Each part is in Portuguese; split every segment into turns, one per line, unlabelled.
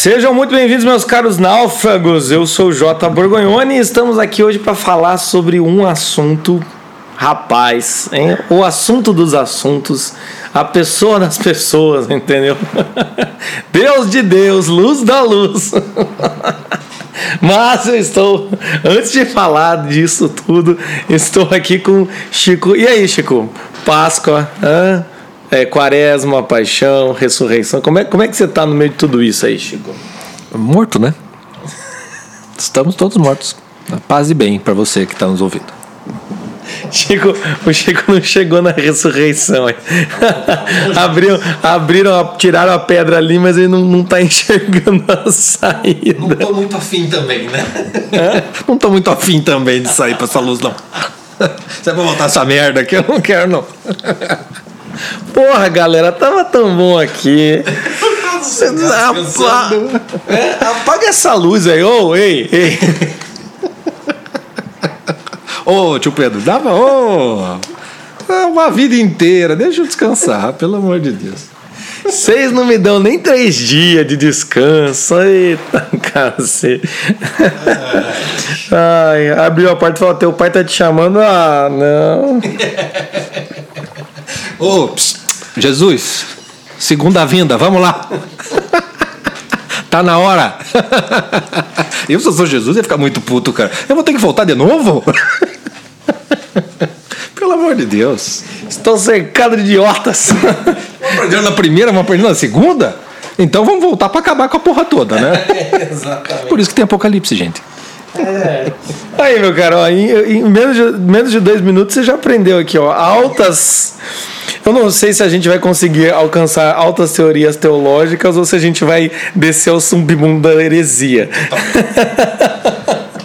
Sejam muito bem-vindos, meus caros náufragos. Eu sou o Jota Borgonhoni e estamos aqui hoje para falar sobre um assunto, rapaz, hein? o assunto dos assuntos, a pessoa das pessoas, entendeu? Deus de Deus, luz da luz. Mas eu estou, antes de falar disso tudo, estou aqui com Chico. E aí, Chico? Páscoa, hã? É, quaresma, paixão, ressurreição. Como é, como é que você está no meio de tudo isso aí, Chico?
Morto, né? Estamos todos mortos. Paz e bem para você que está nos ouvindo.
Chico, o Chico não chegou na ressurreição. abriram, abriram, tiraram a pedra ali, mas ele não, não tá enxergando a saída.
Não tô muito afim também, né?
É? Não tô muito afim também de sair pra essa luz, não. Você vai voltar essa merda aqui? Eu não quero, não.
Porra, galera, tava tão bom aqui.
Apa...
É, apaga essa luz aí, ô, oh, ei, ei.
Ô, oh, tio Pedro, dava, ô. Oh, uma vida inteira, deixa eu descansar, pelo amor de Deus.
Vocês não me dão nem três dias de descanso. Eita, cacete. Ai, abriu a porta e falou: Teu pai tá te chamando. Ah, não.
Ô, oh, Jesus, segunda vinda, vamos lá. tá na hora. Eu, se eu sou Jesus, ia ficar muito puto, cara. Eu vou ter que voltar de novo? Pelo amor de Deus.
Estou cercado de idiotas.
Vamos aprender na primeira, vamos aprender na segunda? Então vamos voltar para acabar com a porra toda, né?
Exatamente.
Por isso que tem apocalipse, gente.
É. Aí, meu caro, ó, em, em, menos, de, menos de dois minutos você já aprendeu aqui, ó. Altas. Eu não sei se a gente vai conseguir alcançar altas teorias teológicas ou se a gente vai descer ao submundo da heresia.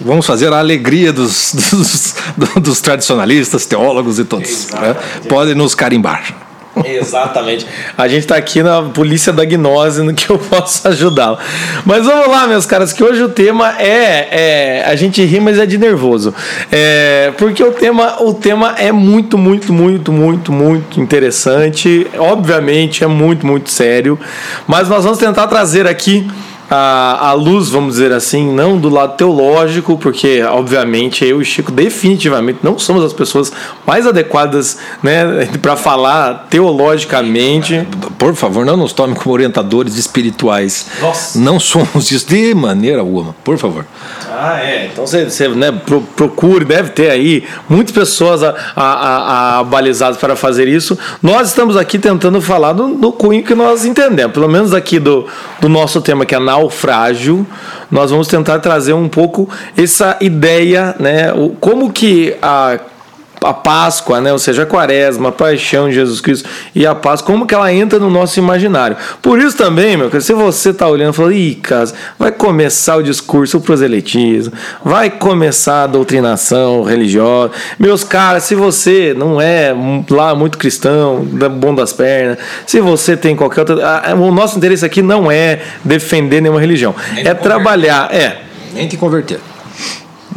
Vamos fazer a alegria dos, dos, dos tradicionalistas, teólogos e todos. Né? Podem nos carimbar.
Exatamente. A gente está aqui na polícia da gnose no que eu posso ajudá-lo. Mas vamos lá, meus caras, que hoje o tema é, é a gente ri, mas é de nervoso. É, porque o tema, o tema é muito, muito, muito, muito, muito interessante. Obviamente é muito, muito sério. Mas nós vamos tentar trazer aqui a, a luz, vamos dizer assim, não do lado teológico, porque obviamente eu e Chico definitivamente não somos as pessoas mais adequadas né, para falar teologicamente.
Por favor, não nos tome como orientadores espirituais.
Nossa.
Não somos isso de maneira alguma, por favor.
Ah, é. Então você, você né, pro, procure, deve ter aí muitas pessoas a, a, a, a, balizadas para fazer isso. Nós estamos aqui tentando falar do, do cunho que nós entendemos, pelo menos aqui do, do nosso tema, que é naufrágio. Nós vamos tentar trazer um pouco essa ideia, né? Como que a a Páscoa, né? ou seja, a Quaresma, a paixão de Jesus Cristo e a Páscoa, como que ela entra no nosso imaginário. Por isso também, meu, se você está olhando e falando, ih, cara, vai começar o discurso, o proselitismo, vai começar a doutrinação religiosa. Meus caras, se você não é lá muito cristão, bom das pernas, se você tem qualquer outra. O nosso interesse aqui não é defender nenhuma religião, Nem é trabalhar, é.
Nem te converter.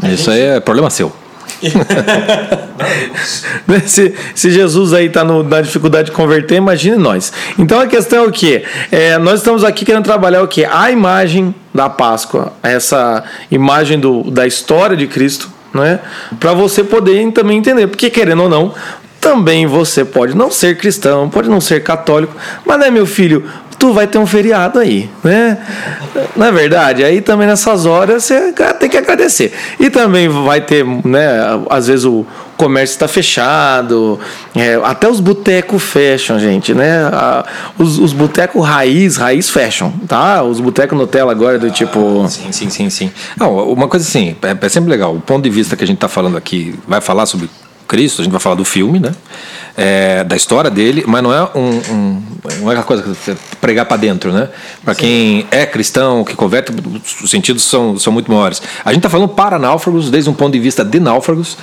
Isso aí é problema seu.
se, se Jesus aí está na dificuldade de converter, imagine nós. Então a questão é o que? É, nós estamos aqui querendo trabalhar o que? A imagem da Páscoa, essa imagem do, da história de Cristo, né? para você poder também entender. Porque querendo ou não, também você pode não ser cristão, pode não ser católico, mas né, meu filho, tu vai ter um feriado aí, né? Não é verdade? Aí também nessas horas você tem que agradecer. E também vai ter, né? Às vezes o comércio está fechado, é, até os botecos fecham, gente, né? A, os os botecos raiz, raiz fecham, tá? Os botecos Nutella agora do tipo.
Ah, sim, sim, sim, sim. Não, uma coisa assim, é, é sempre legal. O ponto de vista que a gente está falando aqui vai falar sobre Cristo, a gente vai falar do filme, né? É, da história dele, mas não é um, um não é aquela coisa que você pregar para dentro, né? Para quem é cristão, que converte, os sentidos são, são muito maiores. A gente está falando para náufragos, desde um ponto de vista de náufragos,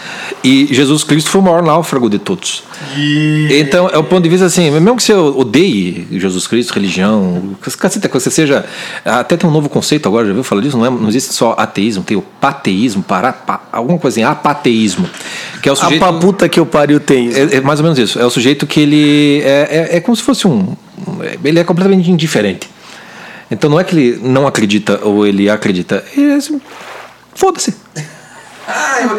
e Jesus Cristo foi o maior náufrago de todos. Então, é o ponto de vista assim, mesmo que você odeie Jesus Cristo, religião, caceta, que você seja. Até tem um novo conceito agora, já viu falar disso? Não, é, não existe só ateísmo, tem o pateísmo, para, pa, alguma coisa assim, apateísmo.
Que é o sujeito, a puta que o pariu tem.
É, é, mais ou menos isso. É o sujeito que ele. É, é, é como se fosse um. Ele é completamente indiferente. Então não é que ele não acredita ou ele acredita. Ele é assim, Foda-se.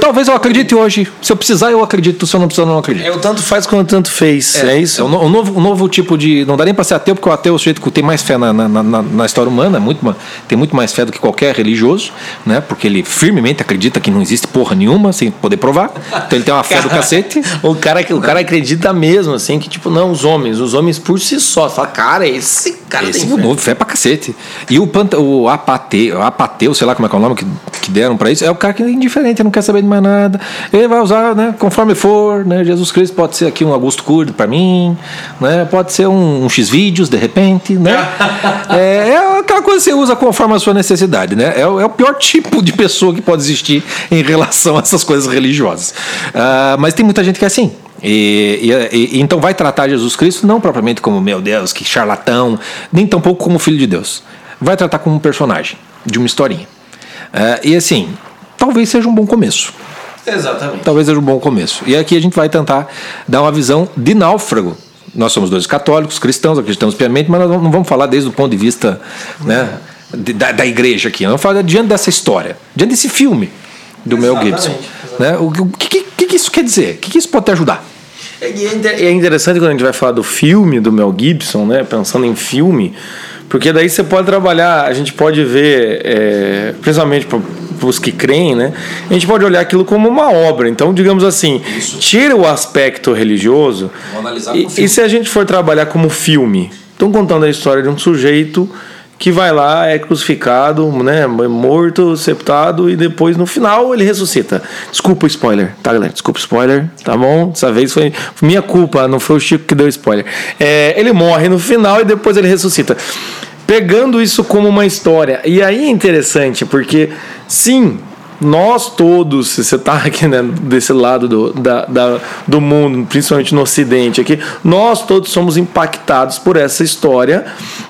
Talvez eu acredite hoje. Se eu precisar, eu acredito. Se eu não precisar, eu não acredito.
É o tanto faz quanto tanto fez. É, isso?
É um, um novo, um novo tipo de. Não dá nem pra ser ateu, porque o ateu é o sujeito que tem mais fé na, na, na- na história humana, é muito, tem muito mais fé do que qualquer religioso, né? Porque ele firmemente acredita que não existe porra nenhuma, sem poder provar. Então ele tem uma fé do cacete.
O cara, o cara acredita mesmo, assim, que tipo, não, os homens, os homens por si só. Fala, cara, esse cara
Esse
tem
mudou, fé pra cacete. E o, panta, o apateu, apateu, sei lá como é que é o nome que, que deram pra isso, é o cara que é indiferente, não quer saber de mais nada. Ele vai usar, né, conforme for, né? Jesus Cristo pode ser aqui um Augusto Curdo pra mim, né? Pode ser um, um X-Vídeos, de repente, né? é, é aquela coisa que você usa conforme a sua necessidade, né? É, o- é o pior tipo de pessoa que pode existir em relação a essas coisas religiosas. Ah, mas tem muita gente que é assim. E, e- e- então vai tratar Jesus Cristo não propriamente como meu Deus, que charlatão, nem tampouco como filho de Deus. Vai tratar como um personagem de uma historinha. Ah, e assim, talvez seja um bom começo.
Exatamente.
Talvez seja um bom começo. E aqui a gente vai tentar dar uma visão de náufrago. Nós somos dois católicos, cristãos, acreditamos piamente, mas nós não vamos falar desde o ponto de vista né, de- da, da igreja aqui. Nós vamos falar diante dessa história, diante desse filme do Mel
Exatamente,
Gibson. Né? O, o que, que, que isso quer dizer? O que, que isso pode te ajudar?
É, e é é interessante quando a gente vai falar do filme do Mel Gibson, né? Pensando em filme, porque daí você pode trabalhar, a gente pode ver, é, principalmente para os que creem, né? A gente pode olhar aquilo como uma obra. Então, digamos assim, tira o aspecto religioso. E, e se a gente for trabalhar como filme? Estão contando a história de um sujeito que vai lá, é crucificado, né, morto, sepultado e depois no final ele ressuscita. Desculpa o spoiler, tá, galera? Desculpa o spoiler, tá bom? Dessa vez foi minha culpa, não foi o Chico que deu spoiler. É, ele morre no final e depois ele ressuscita. Pegando isso como uma história. E aí é interessante, porque sim, nós todos, se você está aqui né, desse lado do, da, da- do mundo, principalmente no Ocidente aqui, nós todos somos impactados por essa história.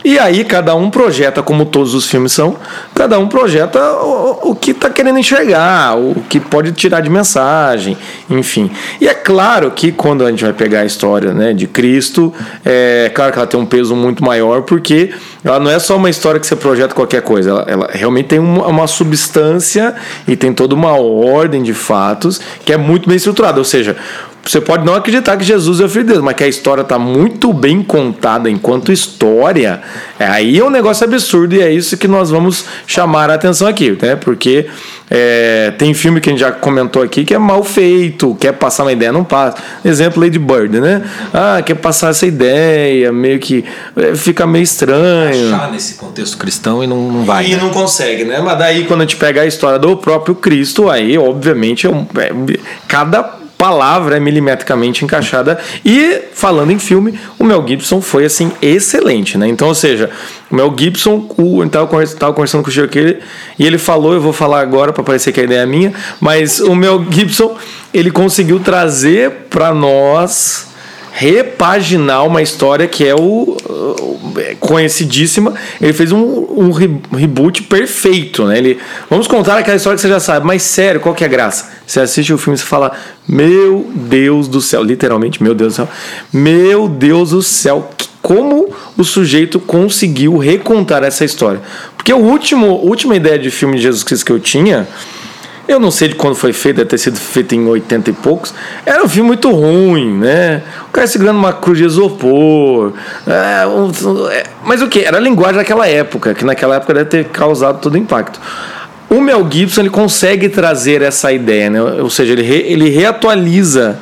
E aí cada um projeta, como todos os filmes são, cada um projeta o, o que está querendo enxergar, o que pode tirar de mensagem, enfim. E é claro que quando a gente vai pegar a história né, de Cristo, é claro que ela tem um peso muito maior, porque ela não é só uma história que você projeta qualquer coisa, ela, ela realmente tem uma, uma substância e tem toda uma ordem de fatos que é muito bem estruturada. Ou seja, você pode não acreditar que Jesus é o filho de Deus, mas que a história está muito bem contada enquanto história, é, aí é um negócio absurdo e é isso que nós vamos chamar a atenção aqui, né? Porque é, tem filme que a gente já comentou aqui que é mal feito, quer passar uma ideia, não passa. Exemplo, Lady Bird, né? Ah, quer passar essa ideia, meio que é, fica meio estranho.
Achar nesse contexto cristão e não, não vai.
E
né?
não consegue, né? Mas daí quando a gente pega a história do próprio Cristo, aí obviamente é um- é- cada palavra é milimetricamente encaixada. E falando em filme, o Mel Gibson foi assim excelente, né? Então, ou seja, o Mel Gibson, o, eu tava, convers- tava conversando com o Chico e ele falou, eu vou falar agora para parecer que a ideia é minha, mas o Mel Gibson, ele conseguiu trazer para nós repaginar uma história que é o, é conhecidíssima. Ele fez um, um re- reboot perfeito, né? Ele, vamos contar aquela história que você já sabe, mas sério, qual que é a graça? Você assiste o filme e fala, meu Deus do céu, literalmente, meu Deus do céu, meu Deus do céu, como o sujeito conseguiu recontar essa história? Porque o último, última ideia de filme de Jesus Cristo que eu tinha eu não sei de quando foi feito, deve ter sido feito em 80 e poucos. Era um filme muito ruim, né? O cara segurando uma cruz de isopor. é, um- é, mas o que? Era a linguagem daquela época, que naquela época deve ter causado todo o impacto. O Mel Gibson ele consegue trazer essa ideia, né? Ou seja, ele, re- ele reatualiza.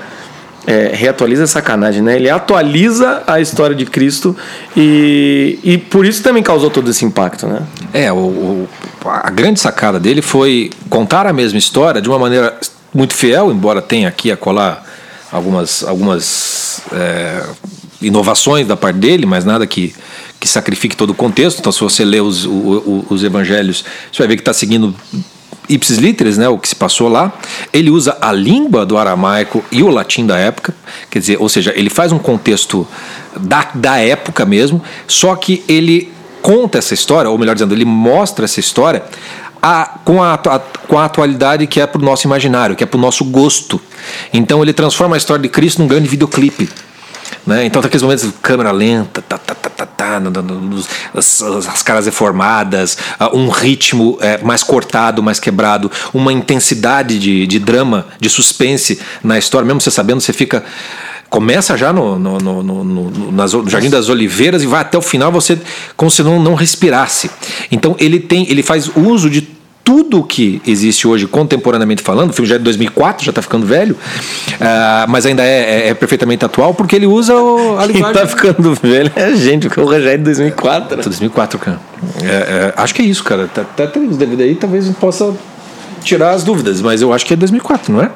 É, reatualiza é sacanagem, né? Ele atualiza a história de Cristo e, e por isso também causou todo esse impacto, né?
É, o, o- a grande sacada dele foi contar a mesma história de uma maneira muito fiel, embora tenha aqui a colar algumas, algumas é, inovações da parte dele, mas nada que, que sacrifique todo o contexto. Então, se você lê os, o- o- os evangelhos, você vai ver que está seguindo ipsis literis, né, o que se passou lá. Ele usa a língua do aramaico e o latim da época, quer dizer, ou seja, ele faz um contexto da, da época mesmo, só que ele conta essa história, ou melhor dizendo, ele mostra essa história a- com, a, a- com a atualidade que é para o nosso imaginário, que é para o nosso gosto. Então ele transforma a história de Cristo num grande videoclipe. Né? Então, tá aqueles momentos de câmera lenta, tá, tá, tá, tá, tá, as, as caras deformadas, ah, um ritmo é, mais cortado, mais quebrado, uma intensidade de, de drama, de suspense na história, mesmo você sabendo, você fica. Começa já no, no, no, no- no- nas- no Jardim das Oliveiras e vai até o final você como se não, não respirasse. Então ele tem, ele faz uso de tudo que existe hoje contemporaneamente falando, o filme já é de 2004, já está ficando velho, ah, mas ainda é, é- é perfeitamente atual porque ele usa o- a
Quem
linguagem.
tá ficando velho é a gente, porque o já é de 2004. né?
2004, cara. É, é, acho que é isso, cara. Tá, tá, tem os DVD aí, talvez gente possa tirar as dúvidas, mas eu acho que é 2004, não é?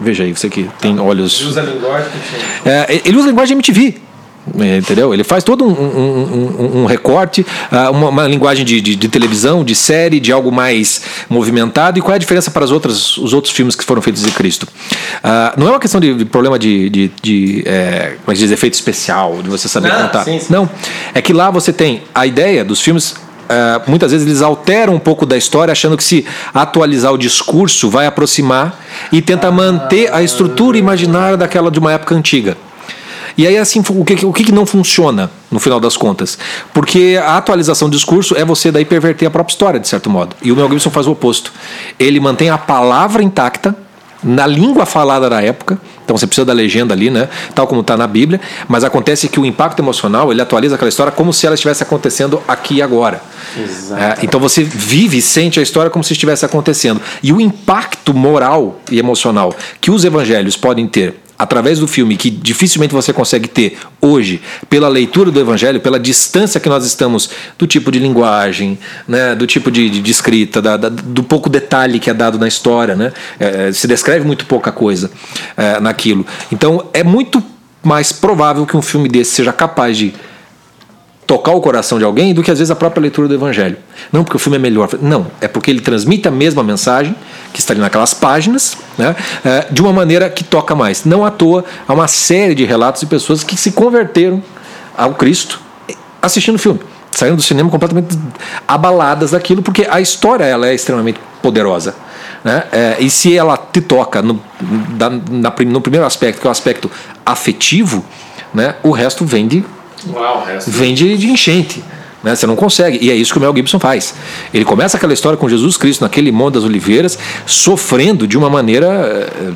Veja aí, você que tem olhos.
Usa a linguagem que
É, ele usa a linguagem MTV. É, Entendeu? Ele faz todo um, um- um- um recorte, ah, uma, uma linguagem de, de- de televisão, de série, de algo mais movimentado. E qual é a diferença para as outras, os outros filmes que foram feitos de Cristo? Ah, não é uma questão de, de problema de, de, de, é, como é que diz, efeito especial, de você saber
Não,
contar.
sim, sim.
Não, é que lá você tem a ideia dos filmes. ah, muitas vezes eles alteram um pouco da história, achando que se atualizar o discurso vai aproximar e tenta manter a estrutura imaginária daquela de uma época antiga. E aí, assim, o que, o que não funciona no final das contas? Porque a atualização do discurso é você daí perverter a própria história, de certo modo. E o Mel Gibson faz o oposto. Ele mantém a palavra intacta, na língua falada da época, então você precisa da legenda ali, né? Tal como está na Bíblia, mas acontece que o impacto emocional ele atualiza aquela história como se ela estivesse acontecendo aqui e agora. É, então você vive e sente a história como se estivesse acontecendo. E o impacto moral e emocional que os evangelhos podem ter através do filme, que dificilmente você consegue ter hoje, pela leitura do evangelho, pela distância que nós estamos do tipo de linguagem, né, do tipo de, de- de escrita, da- da- do pouco detalhe que é dado na história. Né? É, se descreve muito pouca coisa é, naquilo. Então é muito mais provável que um filme desse seja capaz de tocar o coração de alguém do que às vezes a própria leitura do evangelho. Não porque o filme é melhor, não, é porque ele transmite a mesma mensagem que está ali naquelas páginas, né, eh, de uma maneira que toca mais. Não à toa há uma série de relatos de pessoas que se converteram ao Cristo assistindo o filme, saindo do cinema completamente abaladas daquilo, porque a história ela é extremamente poderosa. Né? Eh, e se ela te toca no, da- na no primeiro aspecto, que é o aspecto afetivo, né, o resto vem de
Uau, o resto.
vem de, de enchente. Né? Você não consegue. E é isso que o Mel Gibson faz. Ele começa aquela história com Jesus Cristo naquele Monte das Oliveiras, sofrendo de uma maneira. eh,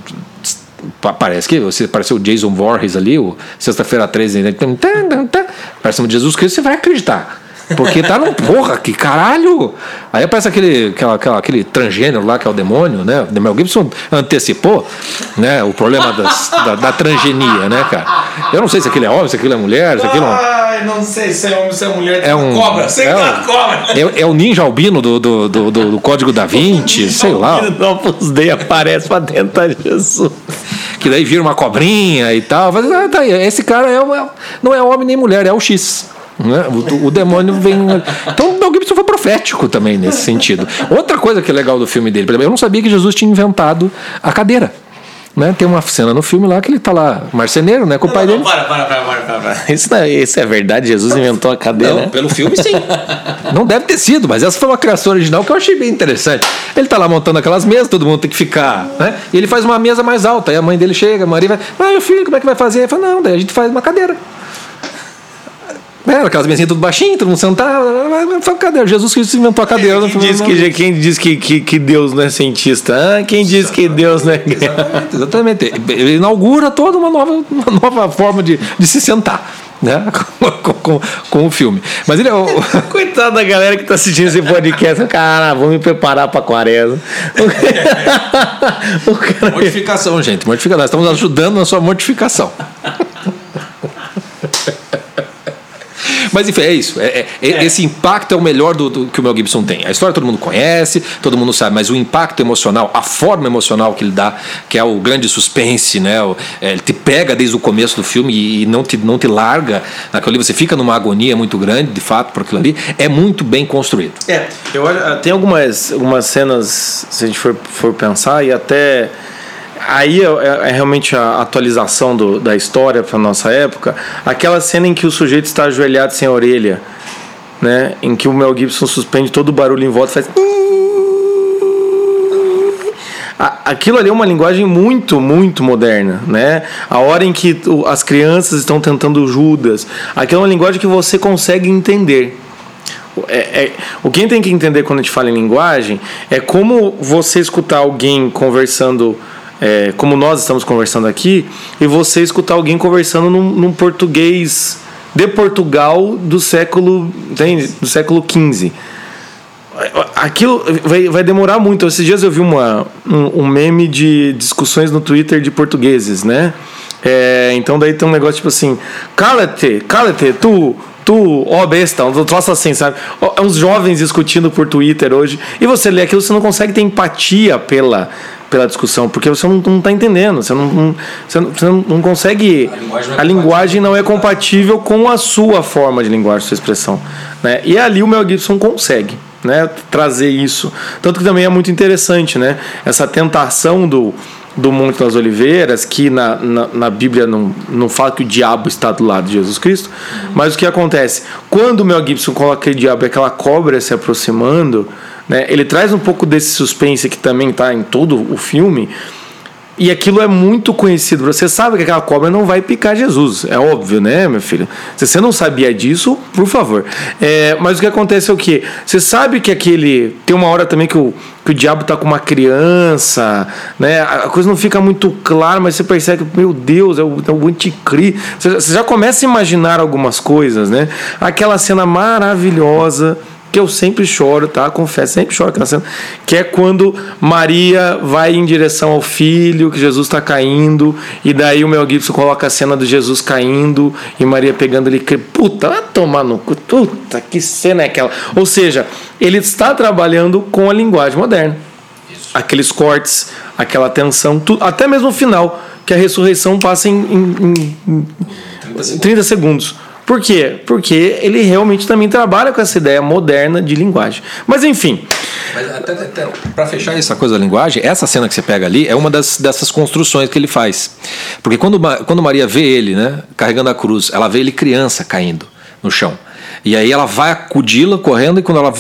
pa- Parece que você pareceu o Jason Voorhees ali, o Sexta-feira 13, né? Parece um Jesus Cristo, você vai acreditar. Porque tá no. Porra, que caralho! Aí aparece aquele, aquela, aquela- aquele transgênero lá que é o demônio, né? O Mel Gibson antecipou né, o problema das- da, da transgenia, né, cara? Eu não sei se aquilo é homem, se aquilo é mulher, se aquilo é um.
Ai, não sei se é homem, se é mulher.
É um.
Cobra, sei
é, um-
cobra.
é, é o ninja albino do, do, do, do- do Código da Vinci, sei lá.
Opus Dei aparece pra tentar Jesus.
Que daí vira uma cobrinha e tal. Mas, ah, tá aí, esse cara é uma, não é homem nem mulher, é o X. Né? O, o demônio vem. Então o Mel Gibson foi profético também nesse sentido. Outra coisa que é legal do filme dele, eu não sabia que Jesus tinha inventado a cadeira. Né? Tem uma cena no filme lá que ele tá lá, marceneiro, né? Com o pai
Não,
dele.
para, para, para, para, para.
Isso, não é, isso é verdade? Jesus inventou a cadeira? né?
pelo filme sim. Não deve ter sido, mas essa foi uma criação original que eu achei bem interessante. Ele tá lá montando aquelas mesas, todo mundo tem que ficar, né? E ele faz uma mesa mais alta. Aí a mãe dele chega, a Maria vai, ah, meu filho, como é que vai fazer? Ele fala, não, daí a gente faz uma cadeira. É, aquelas mesinhas tudo baixinho, todo mundo sentado, faz cadeira. Jesus Cristo inventou a cadeira.
Quem diz que, quem diz que, que, que Deus não é cientista? Ah, quem diz que Deus não é.
Exatamente. Ele inaugura toda uma nova, uma nova forma de, de se sentar. Né? Com, com, com o filme. Mas ele é o.
Coitado da galera que tá assistindo esse podcast. Cara, vou me preparar pra quaresma. O cara-
Mortificação, gente. Mortificação. Nós estamos ajudando na sua mortificação. Mas enfim, é isso. É, é- Esse impacto é o melhor do, do que o Mel Gibson tem. A história todo mundo conhece, todo mundo sabe, mas o impacto emocional, a forma emocional que ele dá, que é o grande suspense, né? O- é, ele te pega desde o começo do filme e, e não, te, não te larga naquilo ali. Você fica numa agonia muito grande, de fato, por aquilo ali. É muito bem construído.
É, eu olho, tem algumas, algumas cenas, se a gente for, for pensar, e até. Aí é, é- é realmente a atualização do- da história para nossa época. Aquela cena em que o sujeito está ajoelhado sem a orelha, né? Em que o Mel Gibson suspende todo o barulho em volta faz. aquilo ali é uma linguagem muito, muito moderna, né? A hora em que as crianças estão tentando Judas, aquilo é uma linguagem que você consegue entender. É, é- o que a gente tem que entender quando a gente fala em linguagem é como você escutar alguém conversando, é, como nós estamos conversando aqui, e você escutar alguém conversando num, num português de Portugal do século, entende? do século XV. Aquilo vai, vai demorar muito. Esses dias eu vi uma, um, um meme de discussões no Twitter de portugueses, né? É, então daí tem um negócio tipo assim: cala-te, cala-te, tu, tu, ó besta, um troço assim, sabe? É Uns jovens discutindo por Twitter hoje. E você lê aquilo, você não consegue ter empatia pela, pela discussão, porque você não, não tá entendendo, você não, não- você não, você não- consegue.
linguagem não é
a linguagem não é compatível com a sua forma de linguagem, sua expressão. Né? E ali o Mel Gibson consegue. Né, trazer isso. Tanto que também é muito interessante, né? Essa tentação do, do Monte das Oliveiras, que na, na, na Bíblia não, não fala que o diabo está do lado de Jesus Cristo, mas o que acontece? Quando o Mel Gibson coloca aquele diabo e aquela cobra se aproximando, né, ele traz um pouco desse suspense que também está em todo o filme, e aquilo é muito conhecido. Você sabe que aquela cobra não vai picar Jesus. É óbvio, né, meu filho? Se você não sabia disso, por favor. É, mas o que acontece é o quê? Você sabe que aquele. Tem uma hora também que o, que o diabo tá com uma criança, né? A coisa não fica muito clara, mas você percebe que, meu Deus, é o, é o anticristo. Você, você já começa a imaginar algumas coisas, né? Aquela cena maravilhosa que eu sempre choro, tá? Confesso, sempre choro aquela cena, que é quando Maria vai em direção ao filho, que Jesus está caindo, e daí o Mel Gibson coloca a cena do Jesus caindo e Maria pegando ele, puta, vai tomar no cu, puta, que cena é aquela? Ou seja, ele está trabalhando com a linguagem moderna. Aqueles cortes, aquela tensão, tudo, até mesmo o final, que a ressurreição passa em, em- em- em 30 segundos. Por quê? Porque ele realmente também trabalha com essa ideia moderna de linguagem. Mas enfim,
para fechar essa coisa da linguagem, essa cena que você pega ali é uma das, dessas construções que ele faz. Porque quando, quando Maria vê ele, né, carregando a cruz, ela vê ele criança caindo no chão. E aí ela vai acudi-la correndo e quando ela,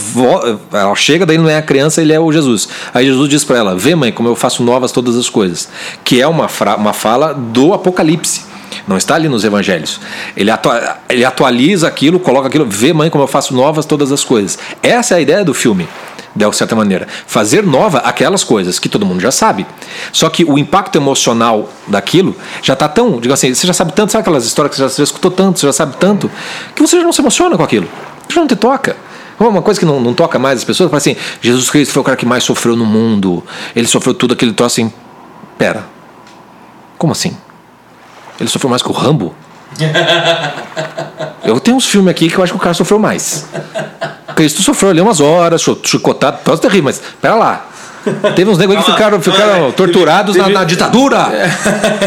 ela chega, daí não é a criança, ele é o Jesus. Aí Jesus diz para ela: Vê, mãe, como eu faço novas todas as coisas. Que é uma, uma fala do Apocalipse. Não está ali nos evangelhos. Ele, atua- ele atualiza aquilo, coloca aquilo, vê, mãe, como eu faço novas todas as coisas. Essa é a ideia do filme, de certa maneira. Fazer nova aquelas coisas que todo mundo já sabe. Só que o impacto emocional daquilo já está tão. Digo assim, você já sabe tanto, sabe aquelas histórias que você já, você escutou tanto, você já sabe tanto, que você já não se emociona com aquilo. Já não te toca. Uma coisa que não, não toca mais as pessoas, fala assim: Jesus Cristo foi o cara que mais sofreu no mundo. Ele sofreu tudo aquele troço assim. Pera. Como assim? Ele sofreu mais que o Rambo? Eu tenho uns filmes aqui que eu acho que o cara sofreu mais. Cristo sofreu ali umas horas, chicotado, troço terrível, mas pera lá. Teve uns negros aí que ficaram, ficaram torturados na, na ditadura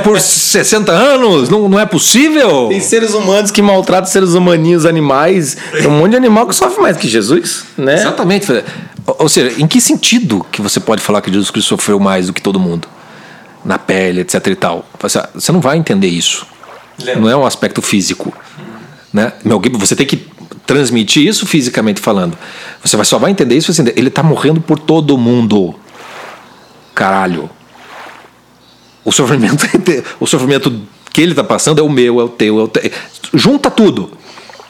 por 60 anos. Não, não é possível.
tem seres humanos que maltratam seres humaninhos, animais. Tem um monte de animal que sofre mais que Jesus, né?
Exatamente. Ou ou seja, em que sentido que você pode falar que Jesus Cristo sofreu mais do que todo mundo? Na pele, etc e tal. Você- Você não vai entender isso. Não é um aspecto físico. Né? Mel Gibson, você tem que transmitir isso fisicamente falando. Você só vai entender isso assim, ele está morrendo por todo mundo. Caralho. O sofrimento, o sofrimento que ele está passando é o meu, é o teu, é o teu. Junta tudo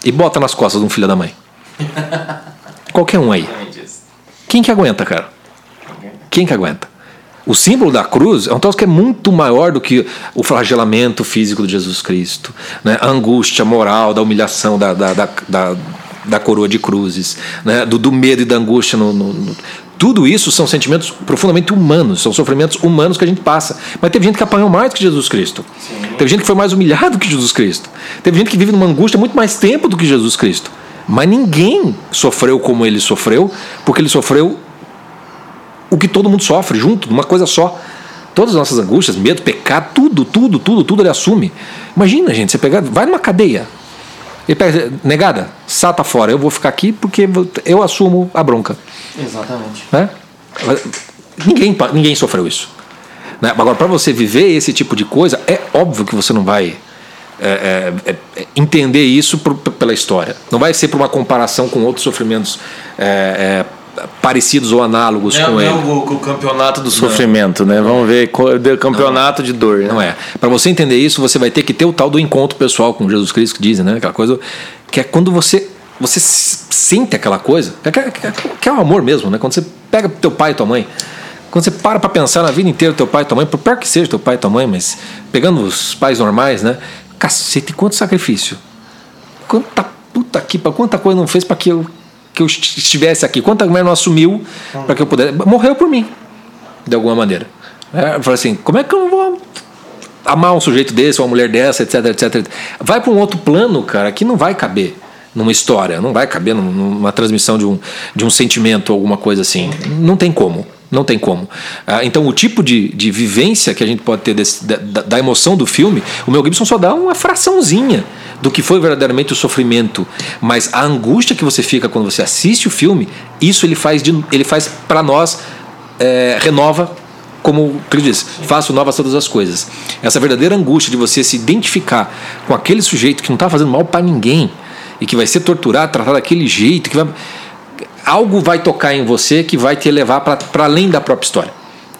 e bota nas costas de um filho da mãe. Qualquer um aí. Quem que aguenta, cara? Quem que aguenta? O símbolo da cruz é um troço que é muito maior do que o flagelamento físico de Jesus Cristo, né? a angústia moral da humilhação da, da, da, da, coroa de cruzes, né? do, do medo e da angústia. No, no- no- Tudo isso são sentimentos profundamente humanos, são sofrimentos humanos que a gente passa. Mas teve gente que apanhou mais do que Jesus Cristo. Teve gente que foi mais humilhado que Jesus Cristo. Teve gente que vive numa angústia muito mais tempo do que Jesus Cristo. Mas ninguém sofreu como ele sofreu, porque ele sofreu o que todo mundo sofre junto, numa coisa só. Todas as nossas angústias, medo, pecado, tudo, tudo, tudo, tudo ele assume. Imagina, gente, você pegar, vai numa cadeia. Ele pega, negada, salta fora, eu vou ficar aqui porque eu assumo a bronca.
Exatamente.
Né? Ninguém, ninguém sofreu isso. Né? Agora, para você viver esse tipo de coisa, é óbvio que você não vai é, é, é, entender isso por- pela história. Não vai ser por uma comparação com outros sofrimentos é, é, parecidos ou análogos
Não,
com
não
ele.
o, o campeonato do sofrimento, né? Vamos ver, o campeonato de dor. Né?
Não é. Para você entender isso, você vai ter que ter o tal do encontro pessoal com Jesus Cristo que dizem, né? Aquela coisa que é quando você você sente aquela coisa, que é, que é- que é o amor mesmo, né? Quando você pega teu pai e tua mãe, quando você para para pensar na vida inteira teu pai e tua mãe, por pior que seja teu pai e tua mãe, mas pegando os pais normais, né? Cacete, quanto sacrifício. Quanta puta aqui, pra quanta coisa não fez para que eu que eu est- estivesse aqui, quanta mulher não assumiu para que eu pudesse, morreu por mim, de alguma maneira. É, eu falei assim, como é que eu não vou amar um sujeito desse, uma mulher dessa, etc, etc. Vai para um outro plano, cara, que não vai caber numa história, não vai caber num- numa transmissão de um, de um sentimento, alguma coisa assim. Não tem como. Não tem como. Ah, então, o tipo de, de vivência que a gente pode ter desse- da, da- da emoção do filme, o Mel Gibson só dá uma fraçãozinha do que foi verdadeiramente o sofrimento. Mas a angústia que você fica quando você assiste o filme, isso ele faz, de, ele faz para nós, é, renova como Cristo diz, faço novas todas as coisas. Essa verdadeira angústia de você se identificar com aquele sujeito que não está fazendo mal para ninguém e que vai ser torturado, tratado daquele jeito, que vai... algo vai tocar em você que vai te levar para além da própria história,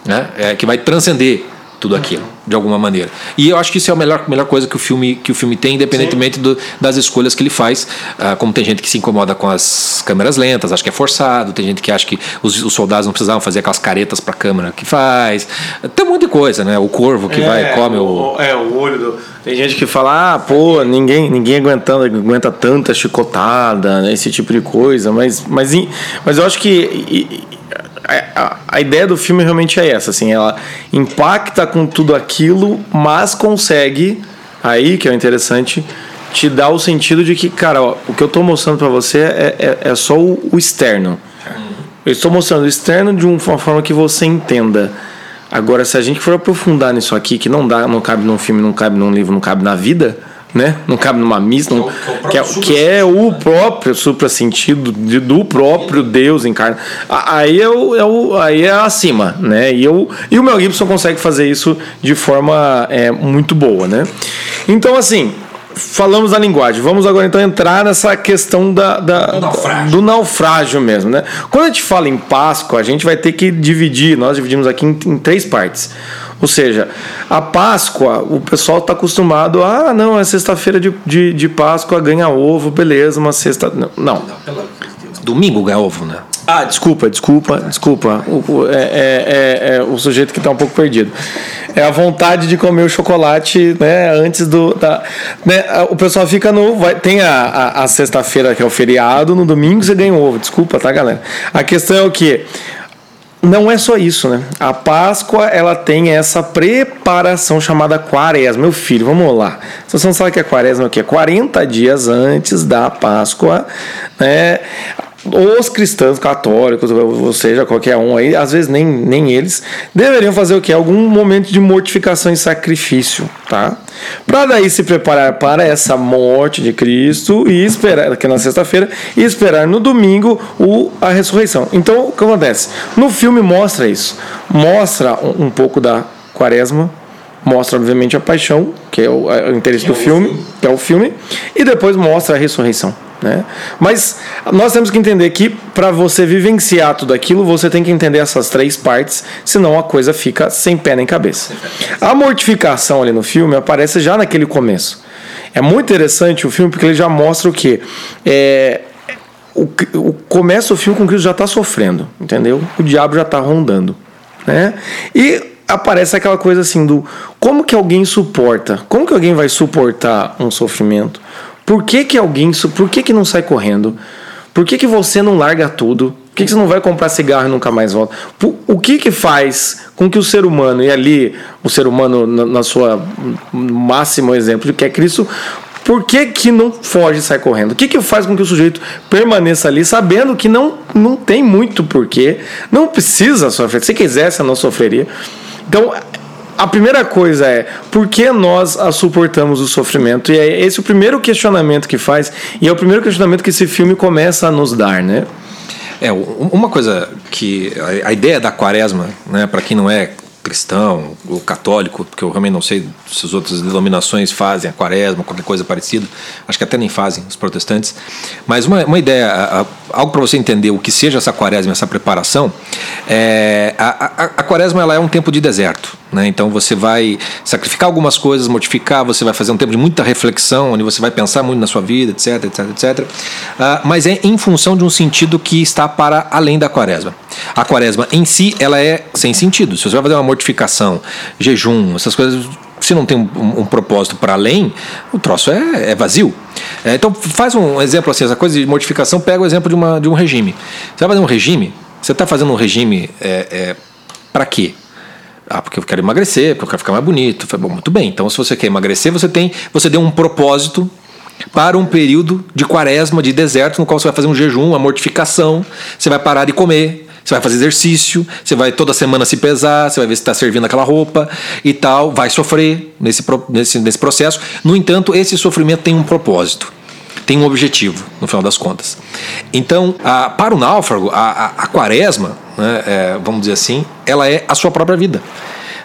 né? É, que vai transcender tudo aquilo de alguma maneira. E eu acho que isso é a melhor, melhor coisa que o filme que o filme tem, independentemente do- das escolhas que ele faz. Ah, como tem gente que se incomoda com as câmeras lentas, acha que é forçado. Tem gente que acha que os, os soldados não precisavam fazer aquelas caretas para a câmera que faz. Tem um monte de coisa, né? O corvo que vai come o,
É, o olho do. Tem gente que fala, ah, pô, ninguém, ninguém aguentando, aguenta tanta chicotada, né, esse tipo de coisa, mas, mas, mas eu acho que a, a- a ideia do filme realmente é essa, assim, ela impacta com tudo aquilo, mas consegue, aí que é o interessante, te dar o sentido de que, cara, ó, o que eu tô mostrando pra você é, é, é só o, o externo. Eu estou mostrando o externo de uma forma que você entenda. Agora, se a gente for aprofundar nisso aqui, que não dá, não cabe num filme, não cabe num livro, não cabe na vida, né? Não cabe numa missa, não- que, é, que é o próprio supra-sentido de- do próprio Deus encarna. Aí é, o, é o- aí é acima, né? E, eu, e o Mel Gibson consegue fazer isso de forma é, muito boa, né? Então, assim, falamos da linguagem. Vamos agora então entrar nessa questão da, da-
Do naufrágio.
do naufrágio mesmo, né? Quando a gente fala em Páscoa, a gente vai ter que dividir, nós dividimos aqui em, em três partes. Ou seja, a Páscoa, o pessoal está acostumado a, ah, não, é sexta-feira de, de, de Páscoa, ganha ovo, beleza, uma sexta. Não. não.
domingo ganha ovo, né?
Ah, desculpa, desculpa, desculpa. O, é, é- é- é o sujeito que está um pouco perdido. É a vontade de comer o chocolate né, antes do. Da, né, o pessoal fica no. Vai, tem a, a, a sexta-feira, que é o feriado, no domingo você ganha um ovo. Desculpa, tá, galera? A questão é o quê? Não é só isso, né? A Páscoa, ela tem essa preparação chamada quaresma. Meu filho, vamos lá. Você não sabe o que é quaresma, o que é 40 dias antes da Páscoa, né? Os cristãos católicos, ou seja, qualquer um aí, às vezes nem, nem eles, deveriam fazer o que? Algum momento de mortificação e sacrifício, tá? Para daí se preparar para essa morte de Cristo e esperar, que é na sexta-feira, e esperar no domingo o, a ressurreição. Então, o que acontece? No filme mostra isso. Mostra um, um pouco da quaresma, mostra obviamente a paixão, que é o, é o interesse do filme, que é o filme, e depois mostra a ressurreição. Né? Mas nós temos que entender que para você vivenciar tudo aquilo, você tem que entender essas três partes, senão a coisa fica sem pé nem cabeça. A mortificação ali no filme aparece já naquele começo. É muito interessante o filme porque ele já mostra o que? É, o, o começa o filme com o Cristo já está sofrendo, entendeu? O diabo já está rondando, né? E aparece aquela coisa assim do como que alguém suporta? Como que alguém vai suportar um sofrimento? Por que que alguém, por que que não sai correndo? Por que que você não larga tudo? Por que, que você não vai comprar cigarro e nunca mais volta? O que que faz com que o ser humano, e ali o ser humano na, na sua máximo exemplo, que é Cristo, por que, que não foge e sai correndo? O que, que faz com que o sujeito permaneça ali sabendo que não, não tem muito porquê, não precisa sofrer? Se quisesse, não sofreria. Então, a primeira coisa é por que nós a suportamos o sofrimento? E é esse o primeiro questionamento que faz, e é o primeiro questionamento que esse filme começa a nos dar, né?
É, um- uma coisa que. A ideia da quaresma, né, para quem não é cristão, ou católico, porque eu realmente não sei se as outras denominações fazem a quaresma, qualquer coisa parecida. Acho que até nem fazem os protestantes. Mas uma, uma ideia, algo para você entender o que seja essa quaresma, essa preparação, é, a, a, a quaresma ela é um tempo de deserto. Né? Então você vai sacrificar algumas coisas, modificar, você vai fazer um tempo de muita reflexão, onde você vai pensar muito na sua vida, etc, etc, etc. Uh, mas é em função de um sentido que está para além da quaresma. A quaresma em si, ela é sem sentido. Se você vai fazer uma mortificação, jejum, essas coisas, se não tem um, um, um propósito para além, o troço é, é vazio. É, então, faz um exemplo assim, essa coisa de mortificação, pega o exemplo de, uma, de um regime. Você vai fazer um regime, você está fazendo um regime é, é para quê? Ah, porque eu quero emagrecer, porque eu quero ficar mais bonito. Falei, bom, muito bem. Então, se você quer emagrecer, você tem, você deu um propósito para um período de quaresma, de deserto, no qual você vai fazer um jejum, uma mortificação, você vai parar de comer, você vai fazer exercício, você vai toda semana se pesar, você vai ver se está servindo aquela roupa e tal, vai sofrer nesse, nesse, nesse processo. No entanto, esse sofrimento tem um propósito, tem um objetivo, no final das contas. Então, para o náufrago, a, a, a quaresma, né, é, vamos dizer assim, ela é a sua própria vida.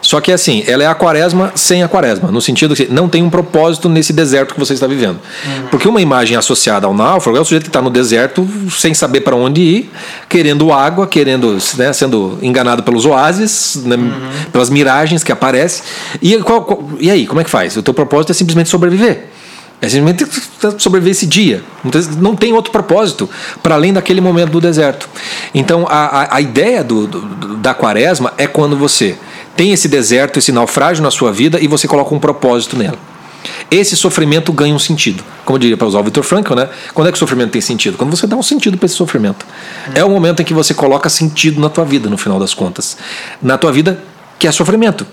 Só que assim, ela é a quaresma sem a quaresma, no sentido que não tem um propósito nesse deserto que você está vivendo. Uhum. Porque uma imagem associada ao náufrago é o sujeito que está no deserto sem saber para onde ir, querendo água, querendo, né, sendo enganado pelos oásis, né, uhum. pelas miragens que aparecem. E, qual, qual, e aí, como é que faz? O teu propósito é simplesmente sobreviver. É simplesmente sobreviver esse dia. Não tem outro propósito para além daquele momento do deserto. Então, a, a, a ideia do, do, da quaresma é quando você tem esse deserto, esse naufrágio na sua vida e você coloca um propósito nela. Esse sofrimento ganha um sentido. Como diria para usar o Victor Frankl, né? Quando é que o sofrimento tem sentido? Quando você dá um sentido para esse sofrimento. É o momento em que você coloca sentido na tua vida, no final das contas. Na tua vida, que é sofrimento.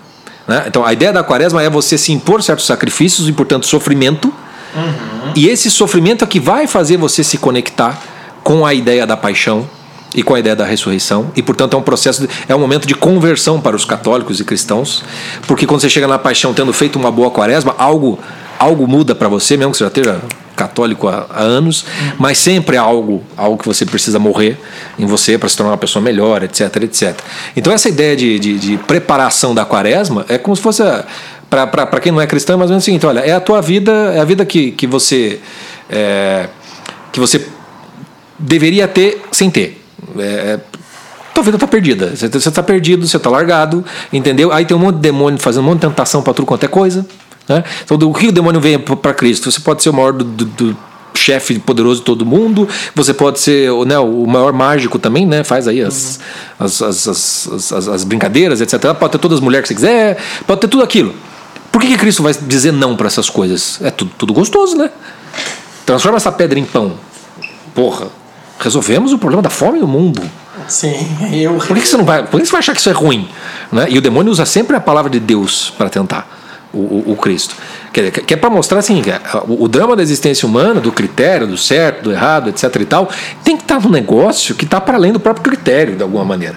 Né? Então, a ideia da quaresma é você se impor certos sacrifícios e, portanto, sofrimento. Uhum. E esse sofrimento é que vai fazer você se conectar com a ideia da paixão, e com a ideia da ressurreição e portanto é um processo é um momento de conversão para os católicos e cristãos porque quando você chega na paixão tendo feito uma boa quaresma algo algo muda para você mesmo que você já esteja católico há, há anos mas sempre há algo algo que você precisa morrer em você para se tornar uma pessoa melhor etc etc então essa ideia de, de, de preparação da quaresma é como se fosse para quem não é cristão é mais ou menos o seguinte olha é a tua vida é a vida que, que você é, que você deveria ter sem ter é, é, tua vida tá perdida. Você está perdido, você está largado, entendeu? Aí tem um monte de demônio fazendo um monte de tentação para tudo quanto é coisa. Né? Então, o que o demônio vem para Cristo? Você pode ser o maior do, do, do chefe poderoso de todo mundo, você pode ser né, o maior mágico também, né? Faz aí as, uhum. as, as, as, as, as, brincadeiras, etc. Pode ter todas as mulheres que você quiser, pode ter tudo aquilo. Por que, que Cristo vai dizer não para essas coisas? É tudo, tudo gostoso, né? Transforma essa pedra em pão. Porra, resolvemos o problema da fome no mundo.
Sim, eu.
Por que, você não vai? Por que você vai achar que isso é ruim? Né? E o demônio usa sempre a palavra de Deus para tentar o, o, o, Cristo. Que, que é para mostrar assim, que o, o, drama da existência humana, do critério, do certo, do errado, etc. e tal, tem que estar tá no negócio que está para além do próprio critério, de alguma maneira.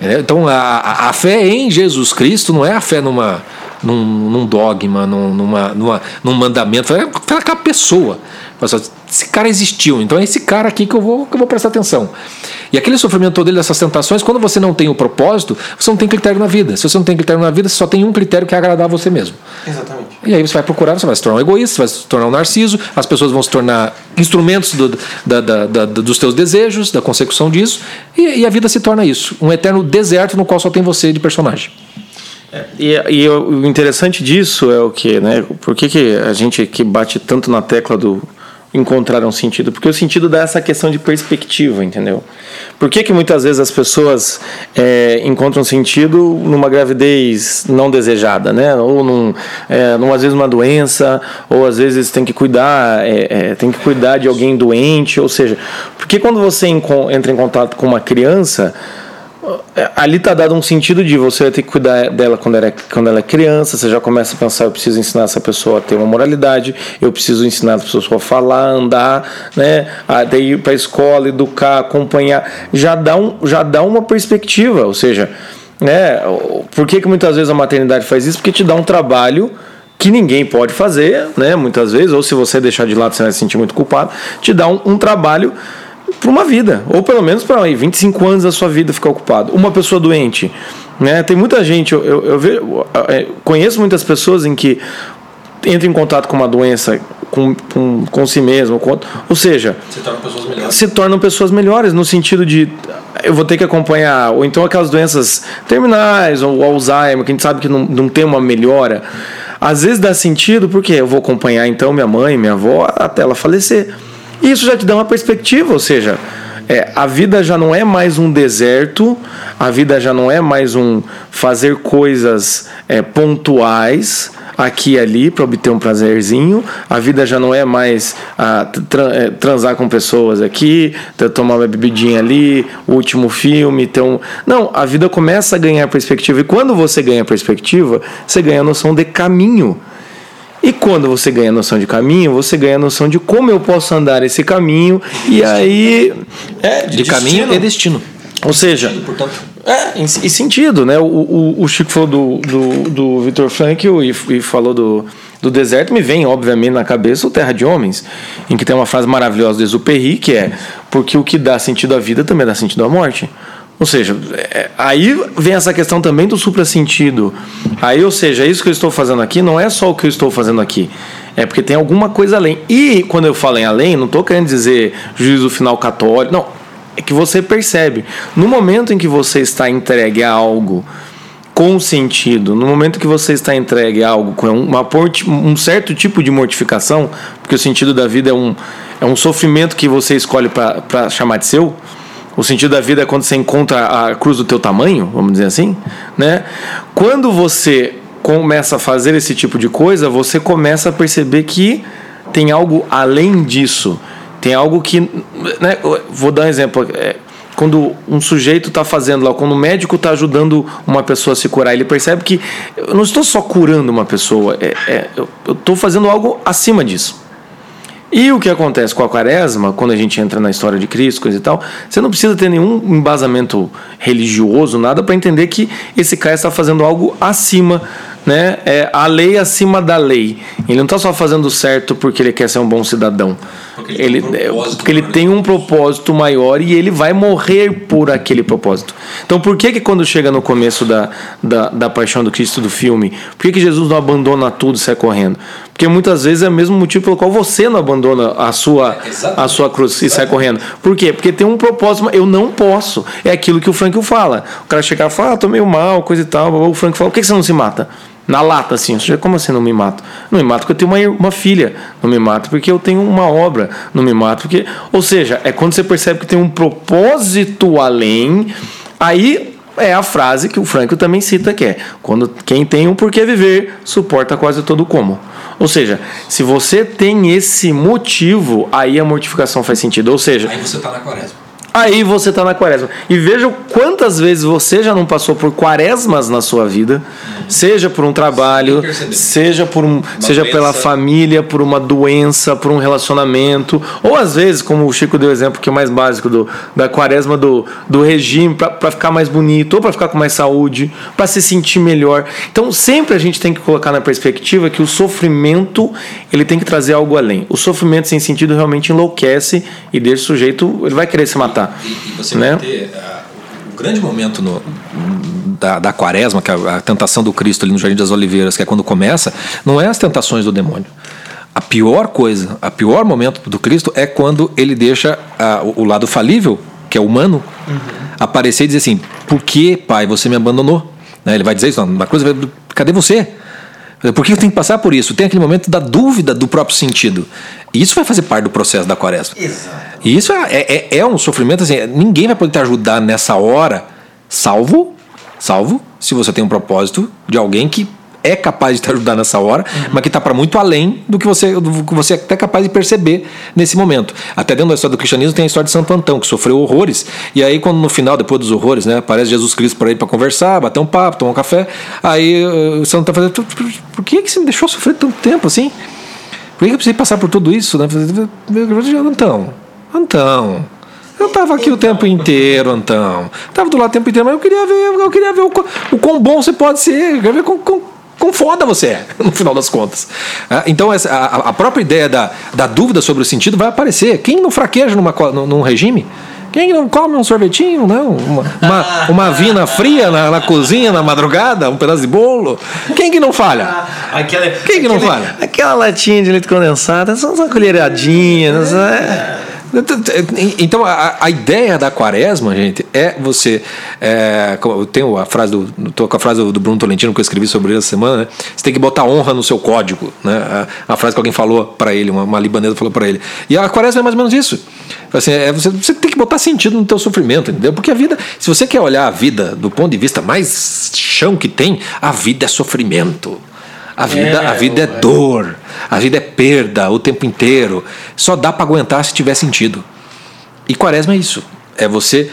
Então a, a fé em Jesus Cristo não é a fé numa, num, num dogma, num, numa, numa, num mandamento, é aquela pessoa. Esse cara existiu, então é esse cara aqui que eu vou, que eu vou prestar atenção. E aquele sofrimento todo dele, dessas tentações, quando você não tem o propósito, você não tem critério na vida. Se você não tem critério na vida, você só tem um critério que é agradar você mesmo.
Exatamente.
E aí você vai procurar, você vai se tornar um egoísta, você vai se tornar um narciso, as pessoas vão se tornar instrumentos do, da, da, da, dos teus desejos, da consecução disso, e, e a vida se torna isso um eterno deserto no qual só tem você de personagem.
É, e, e, o interessante disso é o que, né? Por que, que a gente que bate tanto na tecla do encontrar um sentido? Porque o sentido dá essa questão de perspectiva, entendeu? Por que, que muitas vezes as pessoas é, encontram sentido numa gravidez não desejada, né? Ou num, é, num, às vezes uma doença, ou às vezes tem que cuidar, é, é tem que cuidar de alguém doente, ou seja, porque quando você entra em contato com uma criança ali está dado um sentido de você ter que cuidar dela quando ela, é, quando ela é criança, você já começa a pensar, eu preciso ensinar essa pessoa a ter uma moralidade, eu preciso ensinar essa pessoa a falar, andar, né, a ir para a escola, educar, acompanhar, já dá, um, já dá uma perspectiva, ou seja, né, por que, que muitas vezes a maternidade faz isso? Porque te dá um trabalho que ninguém pode fazer, né, muitas vezes, ou se você deixar de lado você vai se sentir muito culpado, te dá um, um trabalho para uma vida, ou pelo menos para 25 anos da sua vida ficar ocupado. Uma pessoa doente, né? Tem muita gente, eu, eu, eu vejo, é, conheço muitas pessoas em que entra em contato com uma doença com, com, com si mesmo, com, ou seja,
Se tornam pessoas melhores.
se tornam pessoas melhores no sentido de eu vou ter que acompanhar, ou então aquelas doenças terminais, ou Alzheimer, que a gente sabe que não, não tem uma melhora. Às vezes dá sentido porque eu vou acompanhar então minha mãe, minha avó até ela falecer. Isso já te dá uma perspectiva, ou seja, é, a vida já não é mais um deserto, a vida já não é mais um fazer coisas é, pontuais aqui e ali para obter um prazerzinho. A vida já não é mais ah, tra- é, transar com pessoas aqui, tomar uma bebidinha ali, o último filme. Um... Não, a vida começa a ganhar perspectiva. E quando você ganha perspectiva, você ganha a noção de caminho. E quando você ganha a noção de caminho, você ganha a noção de como eu posso andar esse caminho. E aí. É,
De caminho e destino.
Ou seja,
portanto.
é, em sentido, né? O, o, o Chico falou do, do, do Victor Frankl e, e falou do, do deserto, me vem, obviamente, na cabeça o Terra de Homens, em que tem uma frase maravilhosa do Exupéry, que é porque o que dá sentido à vida também dá sentido à morte. Ou seja, é, aí vem essa questão também do suprassentido. Aí, ou seja, isso que eu estou fazendo aqui não é só o que eu estou fazendo aqui. É porque tem alguma coisa além. E quando eu falo em além, não estou querendo dizer juízo final católico. Não. É que você percebe. No momento em que você está entregue a algo com sentido, no momento que você está entregue a algo com uma, um certo tipo de mortificação, porque o sentido da vida é um, é um sofrimento que você escolhe para chamar de seu. O sentido da vida é quando você encontra a cruz do teu tamanho, vamos dizer assim, né? Quando você começa a fazer esse tipo de coisa, você começa a perceber que tem algo além disso. Tem algo que, né? Vou dar um exemplo. é, quando um sujeito está fazendo lá, quando o médico está ajudando uma pessoa a se curar, ele percebe que eu não estou só curando uma pessoa, é, é, eu estou fazendo algo acima disso. E o que acontece com a quaresma, quando a gente entra na história de Cristo, coisa e tal, você não precisa ter nenhum embasamento religioso, nada, para entender que esse cara está fazendo algo acima, né? É a lei acima da lei. Ele não está só fazendo certo porque ele quer ser um bom cidadão.
Porque ele
Ele,
tem um
é,
propósito
porque ele
maior.
tem um propósito maior e ele vai morrer por aquele propósito. Então, por que que quando chega no começo da, da, da paixão do Cristo do filme, por que, que Jesus não abandona tudo e sai correndo? Porque muitas vezes é o mesmo motivo pelo qual você não abandona a sua, a sua cruz e sai correndo. Por quê? Porque tem um propósito, eu não posso. É aquilo que o Frank fala. O cara chega e fala, ah, tô meio mal, coisa e tal. O Frank fala, por que que você não se mata? Na lata, assim. Como assim não me mato? Não me mato porque eu tenho uma, uma filha. Não me mato porque eu tenho uma obra. Não me mato porque. Ou seja, é quando você percebe que tem um propósito além. Aí é a frase que o Franco também cita, que é quando quem tem um porquê viver, suporta quase todo como. Ou seja, se você tem esse motivo, aí a mortificação faz sentido. Ou seja,
Aí você tá na quaresma.
Aí você está na quaresma. E veja quantas vezes você já não passou por quaresmas na sua vida, seja por um trabalho, seja por um, seja
doença.
pela família, por uma doença, por um relacionamento, ou às vezes, como o Chico deu o exemplo que é o mais básico do, da quaresma do, do regime para ficar mais bonito, ou para ficar com mais saúde, para se sentir melhor. Então, sempre a gente tem que colocar na perspectiva que o sofrimento, ele tem que trazer algo além. O sofrimento sem sentido realmente enlouquece e deixa o sujeito, ele vai querer se matar.
E, e você
Né?
vai ter ah, o grande momento no- da, da quaresma, que é a, a tentação do Cristo ali no Jardim das Oliveiras, que é quando começa, não é as tentações do demônio. A pior coisa, a pior momento do Cristo é quando ele deixa ah, o, o lado falível, que é humano, aparecer e dizer assim: Por que, pai, você me abandonou? Né, Ele vai dizer isso, uma coisa, cadê você? Por que eu tenho que passar por isso? Tem aquele momento da dúvida do próprio sentido. E isso vai fazer parte do processo da quaresma. E isso é, é, é um sofrimento assim, ninguém vai poder te ajudar nessa hora, salvo, salvo se você tem um propósito de alguém que é capaz de te ajudar nessa hora, mas que está para muito além do que você do que você é até capaz de perceber nesse momento. Até dentro da história do cristianismo tem a história de Santo Antão, que sofreu horrores, e aí quando no final, depois dos horrores, né, aparece Jesus Cristo para ir para conversar, bater um papo, tomar um café, aí eh, o Santo Antão fala, "Por- que que você me deixou sofrer tanto tempo assim? Por que eu precisei passar por tudo isso? Né? Antão, Antão, eu estava aqui o tempo inteiro, Antão. Estava do lado o tempo inteiro, mas eu queria ver, eu queria ver o, o quão bom você pode ser. Eu queria ver com, com- Quão foda você é, no final das contas. Ah, Então, a, própria ideia da, da dúvida sobre o sentido vai aparecer. Quem não fraqueja numa, num regime? Quem não come um sorvetinho, não? Uma, uma, uma vina fria na, na cozinha na madrugada, um pedaço de bolo? Quem que não falha?
Aquela,
Quem que não
aquele-
falha?
Aquela latinha de leite condensado, só uma colheradinha. não sei-
Então a, a ideia da quaresma, gente, é você. É, eu tenho a frase do. tô com a frase do Bruno Tolentino que eu escrevi sobre ele essa semana, né? Você tem que botar honra no seu código. Né? A, a frase que alguém falou para ele, uma, uma libanesa falou para ele. E a quaresma é mais ou menos isso. Assim, é, você, você tem que botar sentido no teu sofrimento, entendeu? Porque a vida, se você quer olhar a vida do ponto de vista mais chão que tem, a vida é sofrimento. A vida,
É,
a vida é dor, a vida é perda o tempo inteiro. Só dá para aguentar se tiver sentido. E quaresma é isso. É você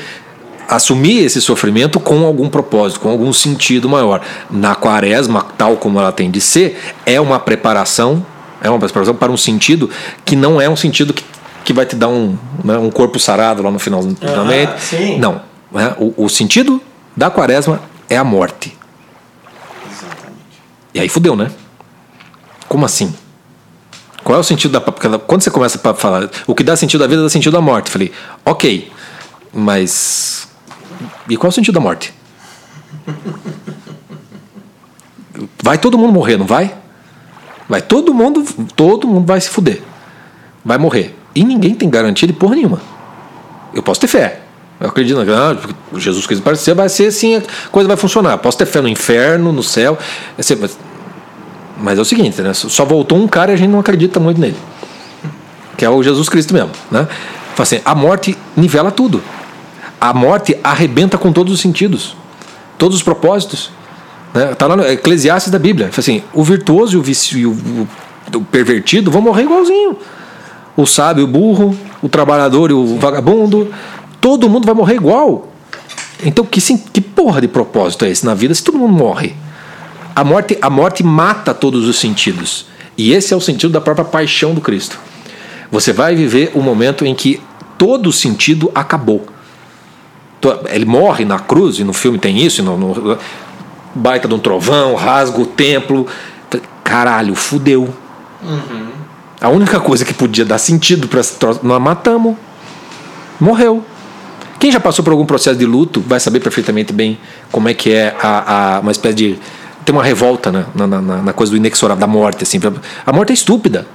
assumir esse sofrimento com algum propósito, com algum sentido maior. Na quaresma, tal como ela tem de ser, é uma preparação, é uma preparação para um sentido que não é um sentido que, que vai te dar um, né, um corpo sarado lá no final do treinamento.
sim.
Não. né? O, o sentido da quaresma é a morte. E aí fudeu, né? Como assim? Qual é o sentido da. Quando você começa a falar o que dá sentido à vida dá sentido à morte. Eu falei, ok, mas. E qual é o sentido da morte? Vai todo mundo morrer, não vai? Vai todo mundo, todo mundo vai se fuder. Vai morrer. E ninguém tem garantia de porra nenhuma. Eu posso ter fé. Eu acredito que ah, Jesus Cristo aparecer, vai ser assim, a coisa vai funcionar. Posso ter fé no inferno, no céu. É Mas é o seguinte, né? Só voltou um cara e a gente não acredita muito nele. Que é o Jesus Cristo mesmo. Né? Assim, a morte nivela tudo. A morte arrebenta com todos os sentidos, todos os propósitos. Né? Tá lá no Eclesiastes da Bíblia. Assim, o virtuoso e o, vici- e o, o- pervertido vão morrer igualzinho. O sábio o burro, o trabalhador e o vagabundo, todo mundo vai morrer igual. Então, que, sim- que porra de propósito é esse na vida se todo mundo morre? A morte, a morte mata todos os sentidos. E esse é o sentido da própria paixão do Cristo. Você vai viver o momento em que todo o sentido acabou. Ele morre na cruz, e no filme tem isso, no, no- baita de um trovão, rasga o templo. Caralho, fudeu. A única coisa que podia dar sentido para nós matamos. Morreu. Quem já passou por algum processo de luto vai saber perfeitamente bem como é que é a, a- uma espécie de. Tem uma revolta na, na, na- na coisa do inexorável, da morte. Assim. A morte é estúpida.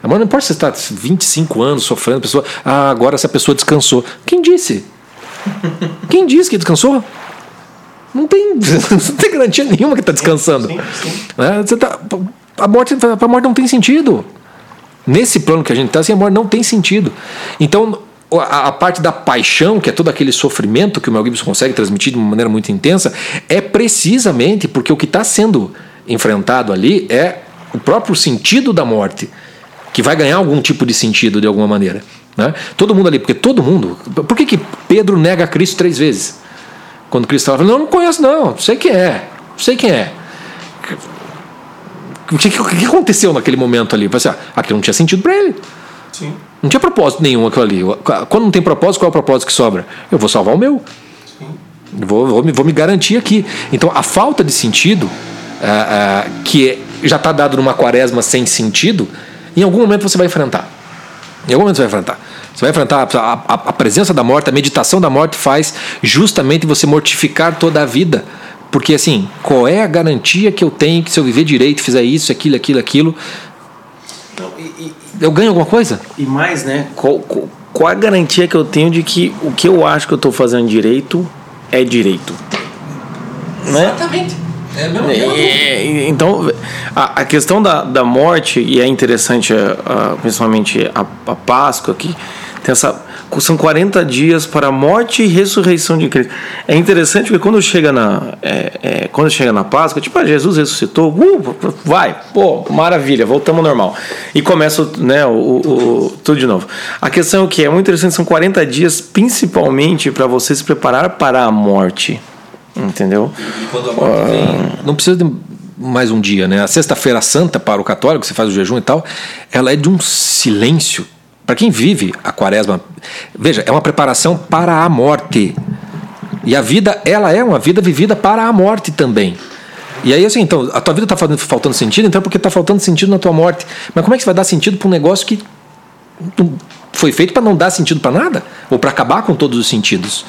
A morte não importa se você está 25 anos sofrendo, a pessoa. Ah, agora essa pessoa descansou. Quem disse? Quem disse que descansou? Não tem, não tem garantia nenhuma que está descansando.
sim, sim.
Né? Você tá, a, morte, a morte não tem sentido. Nesse plano que a gente está, assim, a morte não tem sentido. Então, a, a parte da paixão, que é todo aquele sofrimento que o Mel Gibson consegue transmitir de uma maneira muito intensa, é precisamente porque o que está sendo enfrentado ali é o próprio sentido da morte, que vai ganhar algum tipo de sentido de alguma maneira. Né? Todo mundo ali, porque todo mundo. Por que, que Pedro nega Cristo três vezes? Quando Cristo fala, não, não conheço, não, sei quem é, sei quem é. O que, o que aconteceu naquele momento ali? Assim, ah, aquilo não tinha sentido para ele.
Sim.
Não tinha propósito nenhum aquilo ali. Quando não tem propósito, qual é o propósito que sobra? Eu vou salvar o meu. Eu Vou, vou, me, vou me garantir aqui. Então, a falta de sentido, ah, ah, que é- já está dado numa quaresma sem sentido, em algum momento você vai enfrentar. Em algum momento você vai enfrentar. Você vai enfrentar a, a- a presença da morte, a meditação da morte faz justamente você mortificar toda a vida. Porque assim, qual é a garantia que eu tenho que se eu viver direito, fizer isso, aquilo, aquilo, aquilo,
e, e-
eu ganho alguma coisa?
e mais, né? Qual, qual, qual a garantia que eu tenho de que o que eu acho que eu estou fazendo direito é direito? Né?
Exatamente. É mesmo.
É, então, a, a questão da, da morte, e é interessante, a- a- principalmente a, a Páscoa, que tem essa, são 40 dias para a morte e ressurreição de Cristo. É interessante porque quando chega na, é, é, quando chega na Páscoa, tipo, ah, Jesus ressuscitou, uh, vai, pô, maravilha, voltamos ao normal. E começa né, o, o- o- tudo de novo. A questão é o que? É muito interessante, são 40 dias principalmente para você se preparar para a morte. Entendeu?
E quando a morte vem, não precisa de mais um dia, né? A sexta-feira santa para o católico, você faz o jejum e tal, ela é de um silêncio. Para quem vive a quaresma, veja, é uma preparação para a morte. E a vida, ela é uma vida vivida para a morte também. E aí, assim, então, a tua vida está faltando sentido, então é porque está faltando sentido na tua morte. Mas como é que você vai dar sentido para um negócio que foi feito para não dar sentido para nada? Ou para acabar com todos os sentidos?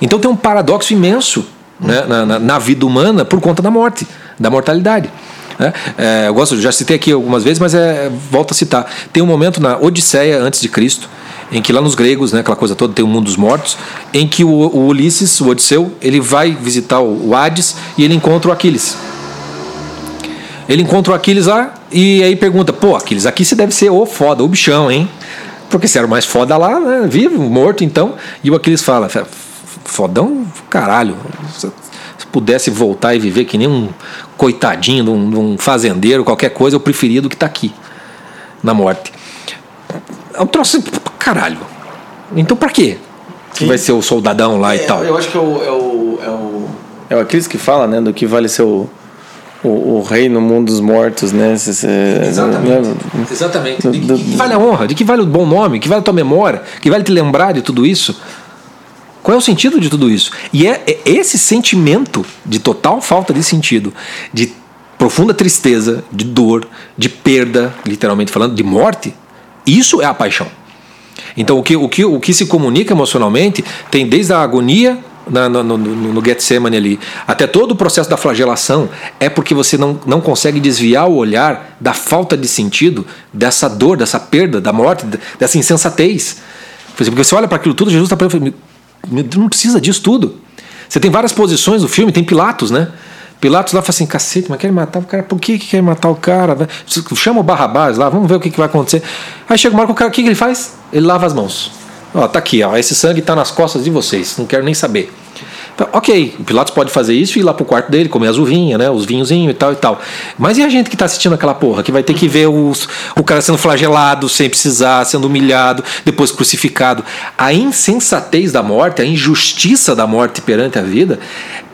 Então tem um paradoxo imenso né, na, na, na vida humana por conta da morte, da mortalidade. Né? É, eu gosto, já citei aqui algumas vezes, mas é, volto a citar. Tem um momento na Odisseia antes de Cristo, em que lá nos gregos, né, aquela coisa toda, tem o mundo dos mortos, em que o, o Ulisses, o Odisseu, ele vai visitar o, Hades e ele encontra o Aquiles. Ele encontra o Aquiles lá e aí pergunta: pô, Aquiles, aqui você deve ser o foda, o bichão, hein? Porque você era o mais foda lá, né? Vivo, morto então. E o Aquiles fala: fodão, caralho. Se pudesse voltar e viver que nem um coitadinho de um, de um fazendeiro, qualquer coisa, eu preferia do que tá aqui, na morte. É um troço caralho. Então pra quê? Que vai ser o soldadão lá
é,
e tal.
Eu acho que é o, é o, é o, é o Aquiles que fala, né? Do que vale ser o, o, o rei no mundo dos mortos, né? Se, se,
Exatamente.
Né?
Exatamente. De, de que vale a honra? De que vale o bom nome? Que vale a tua memória? Que vale te lembrar de tudo isso? Qual é o sentido de tudo isso? E é, é esse sentimento de total falta de sentido, de profunda tristeza, de dor, de perda, literalmente falando, de morte, isso é a paixão. Então, o que, o que, o que se comunica emocionalmente tem desde a agonia na, no, no, no Getsemane ali, até todo o processo da flagelação, é porque você não, não consegue desviar o olhar da falta de sentido, dessa dor, dessa perda, da morte, dessa insensatez. Porque você olha para aquilo tudo, Jesus está não precisa disso tudo. Você tem várias posições no filme, tem Pilatos, né? Pilatos lá fala assim, cacete, mas quer matar o cara, por que, que quer matar o cara? Chama o Barrabás lá, vamos ver o que, que vai acontecer. Aí chega uma hora que o cara, o que, que ele faz? Ele lava as mãos. Ó, tá aqui, ó, esse sangue tá nas costas de vocês, não quero nem saber. Então, ok, o Pilatos pode fazer isso e ir lá pro quarto dele, comer as uvinhas, né? Os vinhozinhos e tal e tal. Mas e a gente que tá assistindo aquela porra, que vai ter que ver os, o cara sendo flagelado sem precisar, sendo humilhado, depois crucificado. A insensatez da morte, a injustiça da morte perante a vida,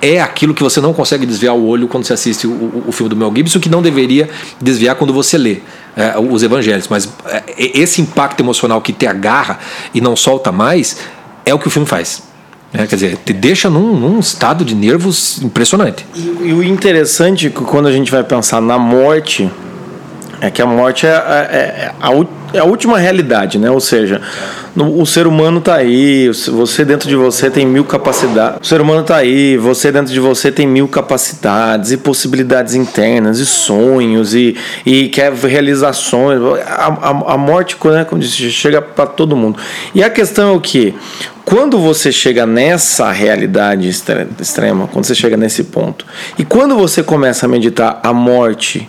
é aquilo que você não consegue desviar o olho quando você assiste o, o, o filme do Mel Gibson, que não deveria desviar quando você lê. É, os evangelhos, mas é, esse impacto emocional que te agarra e não solta mais é o que o filme faz. É, quer dizer, te deixa num, num, estado de nervos impressionante.
E, e, o interessante é que quando a gente vai pensar na morte, é que a morte é, é, é a, é a última realidade, né? Ou seja, no, o ser humano está aí, você dentro de você tem mil capacidades. O ser humano está aí, você dentro de você tem mil capacidades e possibilidades internas e sonhos e, e quer realizações. A, a, a morte, né, como disse, chega para todo mundo. E a questão é o que? Quando você chega nessa realidade extrema, quando você chega nesse ponto, e quando você começa a meditar a morte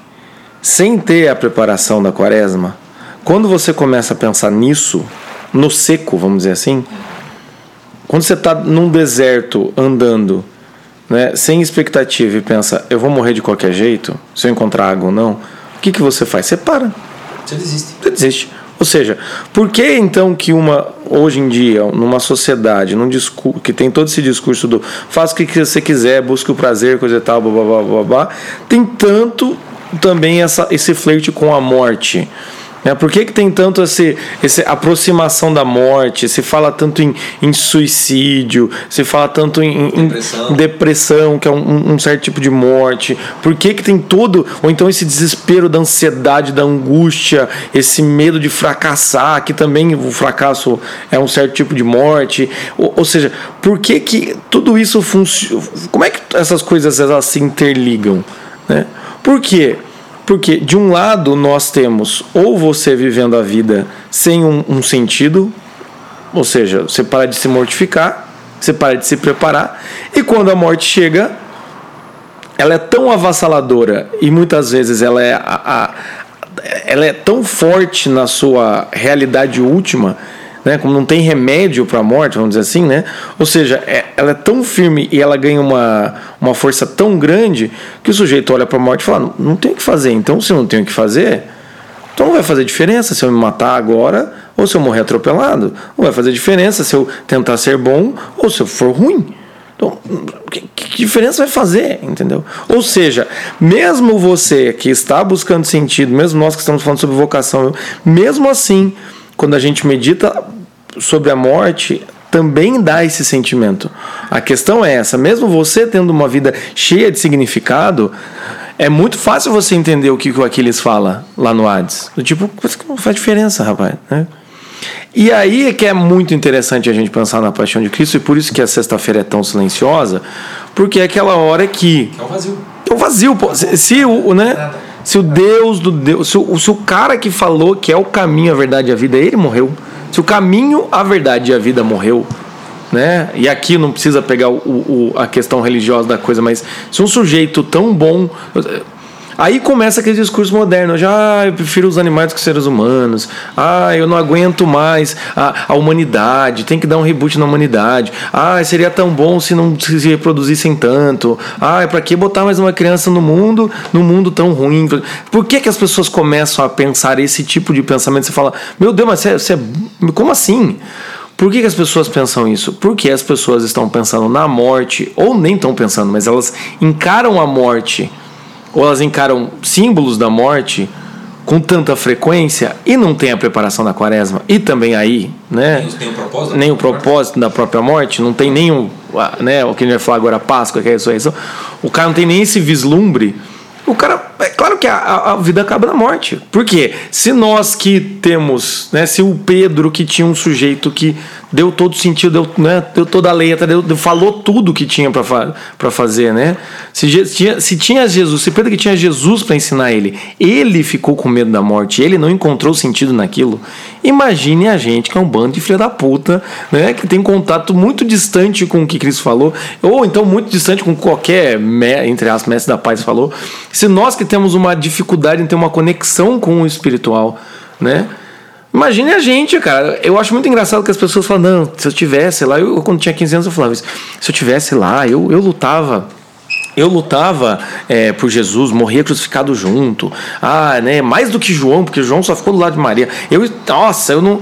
sem ter a preparação da quaresma, quando você começa a pensar nisso, no seco, vamos dizer assim, quando você está num deserto andando, né, sem expectativa e pensa, eu vou morrer de qualquer jeito, se eu encontrar água ou não, o que, que você faz? Você para.
Você desiste.
Você desiste. Ou seja, por que então que uma hoje em dia, numa sociedade, num discurso que tem todo esse discurso do faça o que você quiser, busque o prazer, coisa e tal, blá, blá, blá, blá, blá tem tanto também essa, esse flerte com a morte? É, por que, que tem tanto esse, essa aproximação da morte? Se fala tanto em, em suicídio, se fala tanto em, em depressão. depressão. que é um, um, certo tipo de morte. Por que, que tem todo, ou então esse desespero da ansiedade, da angústia, esse medo de fracassar, que também o fracasso é um certo tipo de morte. Ou, ou seja, por que, que tudo isso funciona? Como é que essas coisas elas se interligam? Né? Por quê? Porque, de um lado, nós temos ou você vivendo a vida sem um, um sentido, ou seja, você para de se mortificar, você para de se preparar, e quando a morte chega, ela é tão avassaladora e muitas vezes ela é, a, a, ela é tão forte na sua realidade última né? Como não tem remédio para a morte, vamos dizer assim, né? Ou seja, é, ela é tão firme e ela ganha uma, uma força tão grande que o sujeito olha para a morte e fala: não, tem o que fazer. Então, se eu não tenho o que fazer, então não vai fazer diferença se eu me matar agora ou se eu morrer atropelado. Não vai fazer diferença se eu tentar ser bom ou se eu for ruim. Então, que, que, diferença vai fazer, entendeu? Ou seja, mesmo você que está buscando sentido, mesmo nós que estamos falando sobre vocação, mesmo assim, quando a gente medita sobre a morte, também dá esse sentimento. A questão é essa, mesmo você tendo uma vida cheia de significado, é muito fácil você entender o que o Aquiles fala lá no Hades. Do tipo, não faz diferença, rapaz. Né? E aí é que é muito interessante a gente pensar na paixão de Cristo, e por isso que a sexta-feira é tão silenciosa, porque é aquela hora que.
É um vazio.
É um vazio, pô. Se, se o, né? Se o Deus do Deus. Se o, se o cara que falou que é o caminho, a verdade e a vida, ele morreu. Se o caminho, a verdade e a vida morreu, né? E aqui não precisa pegar o, o, a questão religiosa da coisa, mas se um sujeito tão bom. Aí começa aquele discurso moderno, já ah, eu prefiro os animais que os seres humanos. Ah, eu não aguento mais a, a humanidade, tem que dar um reboot na humanidade. Ah, seria tão bom se não se reproduzissem tanto. Ah, para que botar mais uma criança no mundo, num mundo tão ruim? Por que, que as pessoas começam a pensar esse tipo de pensamento? Você fala, meu Deus, mas você, você como assim? Por que, que, as pessoas pensam isso? Porque as pessoas estão pensando na morte, ou nem estão pensando, mas elas encaram a morte ou elas encaram símbolos da morte com tanta frequência e não tem a preparação da quaresma e também aí, né?
Nem o propósito,
nem o propósito da própria morte, não tem nenhum, né? O que a gente vai falar agora, Páscoa, que é a ressurreição. O cara não tem nem esse vislumbre. O cara, é claro que a, a vida acaba na morte. Por quê? Se nós que temos, né? Se o Pedro que tinha um sujeito que deu todo sentido, deu, né, deu toda a letra, deu, falou tudo que tinha para fazer, né? Se tinha, se tinha Jesus, se Pedro que tinha Jesus para ensinar ele, ele ficou com medo da morte, ele não encontrou sentido naquilo. Imagine a gente que é um bando de filha da puta, né? Que tem contato muito distante com o que Cristo falou, ou então muito distante com qualquer, entre as mestres da paz falou. Se nós que temos uma dificuldade em ter uma conexão com o espiritual, né? Imagine a gente, cara. Eu acho muito engraçado que as pessoas falam, não, se eu tivesse lá, eu quando tinha 15 anos eu falava isso, se eu tivesse lá, eu, eu lutava. Eu lutava é, por Jesus, morria crucificado junto. Ah, né? Mais do que João, porque João só ficou do lado de Maria. Eu, nossa, eu não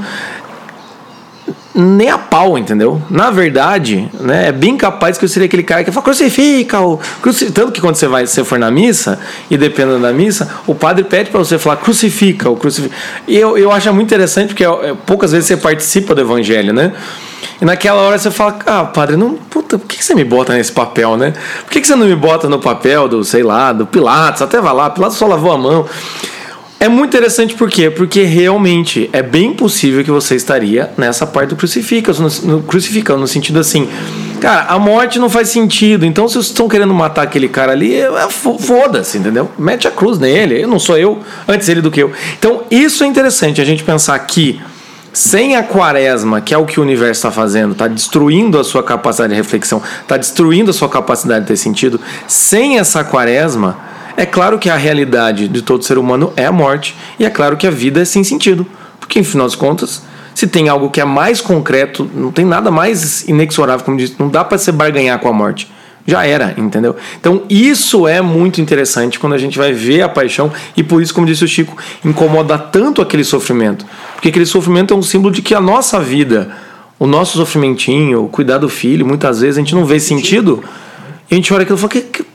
nem a pau, entendeu? Na verdade, né, é bem capaz que eu seria aquele cara que fala crucifica, o crucif... tanto que quando você vai, você for na missa e dependendo da missa, o padre pede para você falar crucifica, o crucifica. E eu, eu acho muito interessante porque é, poucas vezes você participa do evangelho, né? E naquela hora você fala, ah, padre, não, puta, por que você me bota nesse papel, né? Por que você não me bota no papel do, sei lá, do Pilatos? Até vai lá, Pilatos só lavou a mão. É muito interessante por quê? Porque realmente é bem possível que você estaria nessa parte do crucifica, no, crucificando, no sentido assim, cara, a morte não faz sentido, então se vocês estão querendo matar aquele cara ali, é, é foda-se, entendeu? Mete a cruz nele, eu não sou eu, antes ele do que eu. Então isso é interessante, a gente pensar que sem a quaresma, que é o que o universo está fazendo, está destruindo a sua capacidade de reflexão, está destruindo a sua capacidade de ter sentido, sem essa quaresma é claro que a realidade de todo ser humano é a morte, e é claro que a vida é sem sentido, porque, em final das contas, se tem algo que é mais concreto, não tem nada mais inexorável, como disse, não dá para se barganhar com a morte. Já era, entendeu? Então, isso é muito interessante quando a gente vai ver a paixão, e por isso, como disse o Chico, incomoda tanto aquele sofrimento. Porque aquele sofrimento é um símbolo de que a nossa vida, o nosso sofrimentinho, o cuidar do filho, muitas vezes a gente não vê sentido. E a gente olha aquilo e fala: que, que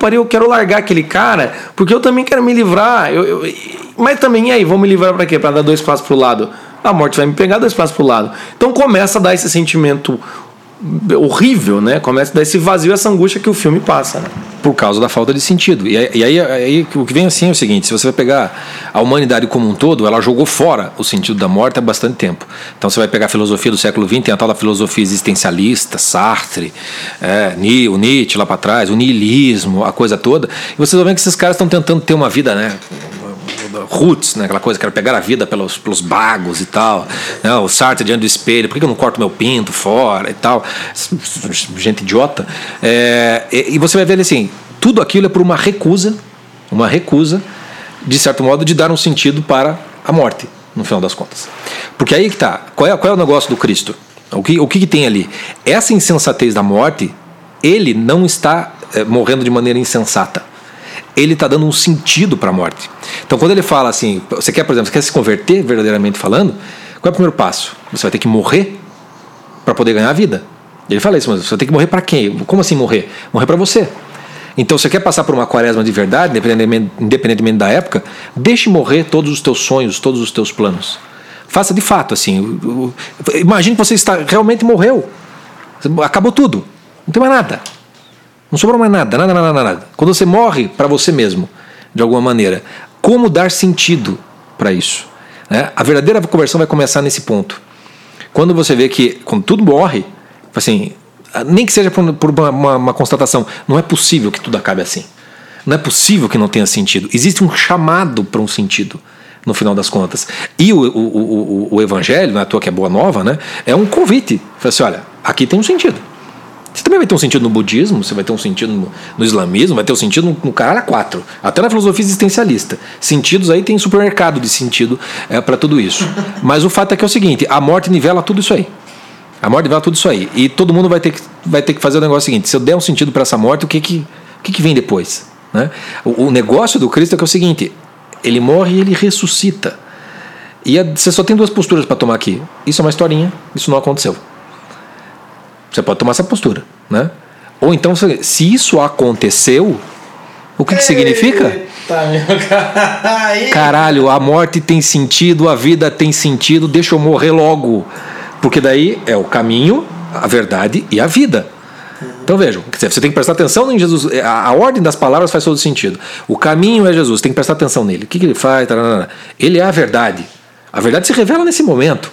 pariu, eu quero largar aquele cara, porque eu também quero me livrar. Eu, eu, mas também, e aí, vou me livrar para quê? Para dar dois passos pro lado. A morte vai me pegar dois passos pro lado. Então começa a dar esse sentimento horrível, né? Começa a dar esse vazio, essa angústia que o filme passa, né?
Por causa da falta de sentido. E aí, aí, aí, o que vem assim é o seguinte: se você vai pegar a humanidade como um todo, ela jogou fora o sentido da morte há bastante tempo. Então você vai pegar a filosofia do século XX, tem a tal da filosofia existencialista, Sartre, é, o Nietzsche lá para trás, o niilismo, a coisa toda. E vocês vão ver que esses caras estão tentando ter uma vida, né? Roots, né? aquela coisa que era pegar a vida pelos, pelos bagos e tal. Né? O Sartre diante do espelho, por que eu não corto meu pinto fora e tal? Gente idiota. É, e, e você vai ver assim, tudo aquilo é por uma recusa, uma recusa, de certo modo, de dar um sentido para a morte, no final das contas. Porque aí que tá, qual é, qual é o negócio do Cristo? O que, o que, que tem ali? Essa insensatez da morte, ele não está é, morrendo de maneira insensata ele está dando um sentido para a morte. Então, quando ele fala assim, você quer, por exemplo, você quer se converter verdadeiramente falando, qual é o primeiro passo? Você vai ter que morrer para poder ganhar a vida. Ele fala isso, mas você ter que morrer para quem? Como assim morrer? Morrer para você. Então, você quer passar por uma quaresma de verdade, independentemente, independentemente da época, deixe morrer todos os teus sonhos, todos os teus planos. Faça de fato, assim. Imagine que você está, realmente morreu. Acabou tudo. Não tem mais nada. Não sobrou mais nada, nada, nada, nada. nada. Quando você morre para você mesmo, de alguma maneira, como dar sentido para isso? né? A verdadeira conversão vai começar nesse ponto. Quando você vê que, quando tudo morre, assim, nem que seja por, uma, uma- uma constatação, não é possível que tudo acabe assim. Não é possível que não tenha sentido. Existe um chamado para um sentido, no final das contas. E o, o, o, o- o evangelho, não é toa que é boa nova, né? É um convite. Fala assim: olha, aqui tem um sentido. Você também vai ter um sentido no budismo, você vai ter um sentido no, no islamismo, vai ter um sentido no, no caralho a quatro. Até na filosofia existencialista. Sentidos aí tem supermercado de sentido é, para tudo isso. Mas o fato é que é o seguinte: a morte nivela tudo isso aí. A morte nivela tudo isso aí. E todo mundo vai ter que, vai ter que fazer o negócio seguinte: se eu der um sentido para essa morte, o que que, o que, que vem depois? Né? O, o negócio do Cristo é que é o seguinte: ele morre e ele ressuscita. E a- você só tem duas posturas para tomar aqui. Isso é uma historinha, isso não aconteceu. Você pode tomar essa postura, né? Ou então, se isso aconteceu, o que, que significa? Caralho, a morte tem sentido, a vida tem sentido, deixa eu morrer logo. Porque daí é o caminho, a verdade e a vida. Então vejam, você tem que prestar atenção em Jesus. A, a ordem das palavras faz todo sentido. O caminho é Jesus, tem que prestar atenção nele. O que, que ele faz? Tararara. Ele é a verdade. A verdade se revela nesse momento.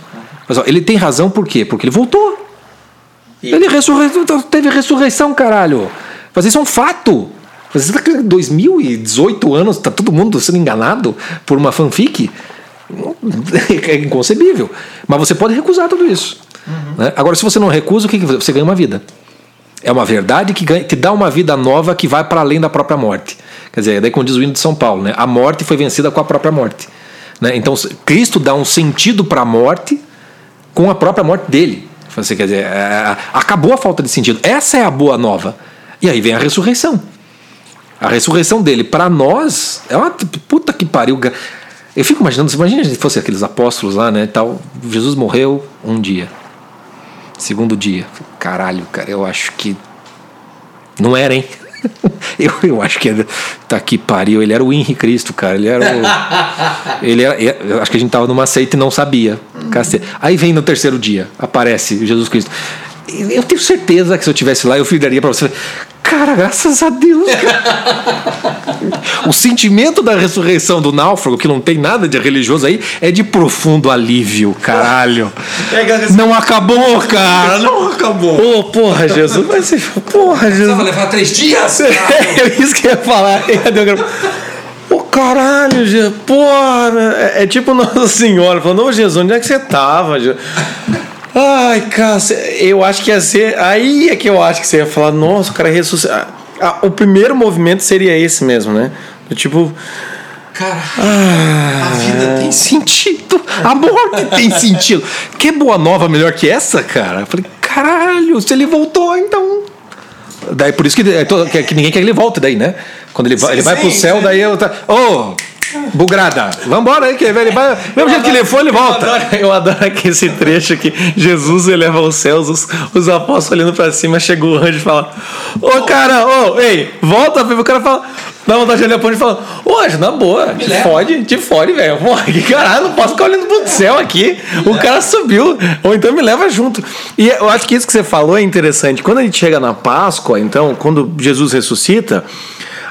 Mas ó, ele tem razão por quê? Porque ele voltou. Ele ressurre... teve ressurreição, caralho. Mas isso é um fato. Está 2018 anos, tá todo mundo sendo enganado por uma fanfic? É inconcebível. Mas você pode recusar tudo isso. né? Agora, se você não recusa, o que você ganha uma vida? É uma verdade que ganha- te dá uma vida nova que vai para além da própria morte. Quer dizer, daí como diz o hino de São Paulo, né? a morte foi vencida com a própria morte. Né? Então, Cristo dá um sentido para a morte com a própria morte dele. Você quer dizer, é, acabou a falta de sentido. Essa é a boa nova. E aí vem a ressurreição. A ressurreição dele para nós é uma puta que pariu. Eu fico imaginando, imagina se fosse aqueles apóstolos lá, né, tal, Jesus morreu um dia. Segundo dia. Caralho, cara, eu acho que não era, hein? Eu, eu acho que era, tá que pariu, ele era o Henri Cristo, cara. Ele era o. ele era, eu acho que a gente tava numa seita e não sabia. Aí vem no terceiro dia, aparece Jesus Cristo. Eu tenho certeza que se eu tivesse lá, eu daria pra você. Cara, graças a Deus. cara. o sentimento da ressurreição do náufrago, que não tem nada de religioso aí, é de profundo alívio, caralho. Não acabou, cara, não acabou.
Ô, porra, Jesus, vai ser. Porra, Jesus.
levar três dias?
É isso que eu ia falar. Ô caralho, Jesus. Porra, é, é tipo Nossa Senhora falando, ô Jesus, onde é que você tava? Jesus? Ai, cara, eu acho que ia ser. Aí é que eu acho que você ia falar, nossa, o cara ressuscitou. o primeiro movimento seria esse mesmo, né? Do tipo.
Cara, a vida tem sentido. A morte tem sentido. Que boa nova melhor que essa, cara? Eu falei, caralho, se ele voltou, então. Daí por isso que, é que, que ninguém quer que ele volte daí, né? Quando ele, vai ele vai pro
sim,
céu,
sim.
daí eu tá. Ô! Bugrada, vambora aí, que ele vai. Mesmo jeito que ele foi, ele
Eu
volta.
adoro, eu adoro aqui esse trecho que Jesus eleva aos céus, os, os apóstolos olhando pra cima, chega o anjo e fala: Ô cara, ô, ei, volta, o cara fala. Dá vontade de olhar pro anjo e fala: Ô anjo, na boa, te fode, te fode, velho. Porra, que caralho, não posso ficar olhando pro céu aqui. O cara subiu, ou então me leva junto. E eu acho que isso que você falou é interessante. Quando a gente chega na Páscoa, então, quando Jesus ressuscita.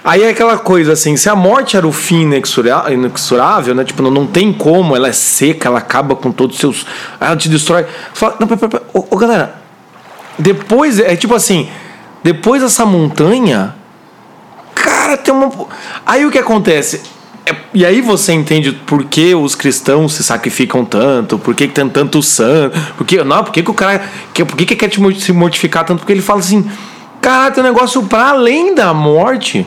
Aí é aquela coisa assim, se a morte era o fim inexorável, né? Tipo, não, não tem como, ela é seca, ela acaba com todos os seus. Ela te destrói. Fala, não, pera, pera, pera. Ô, ô, galera, depois, é tipo assim, depois dessa montanha, cara, tem uma. Aí o que acontece? É- e aí você entende por que os cristãos se sacrificam tanto, por que, tem tanto santo, por que, não, por que, que o cara. Que, por que, que quer te se mortificar tanto? Porque ele fala assim, cara, tem um negócio para além da morte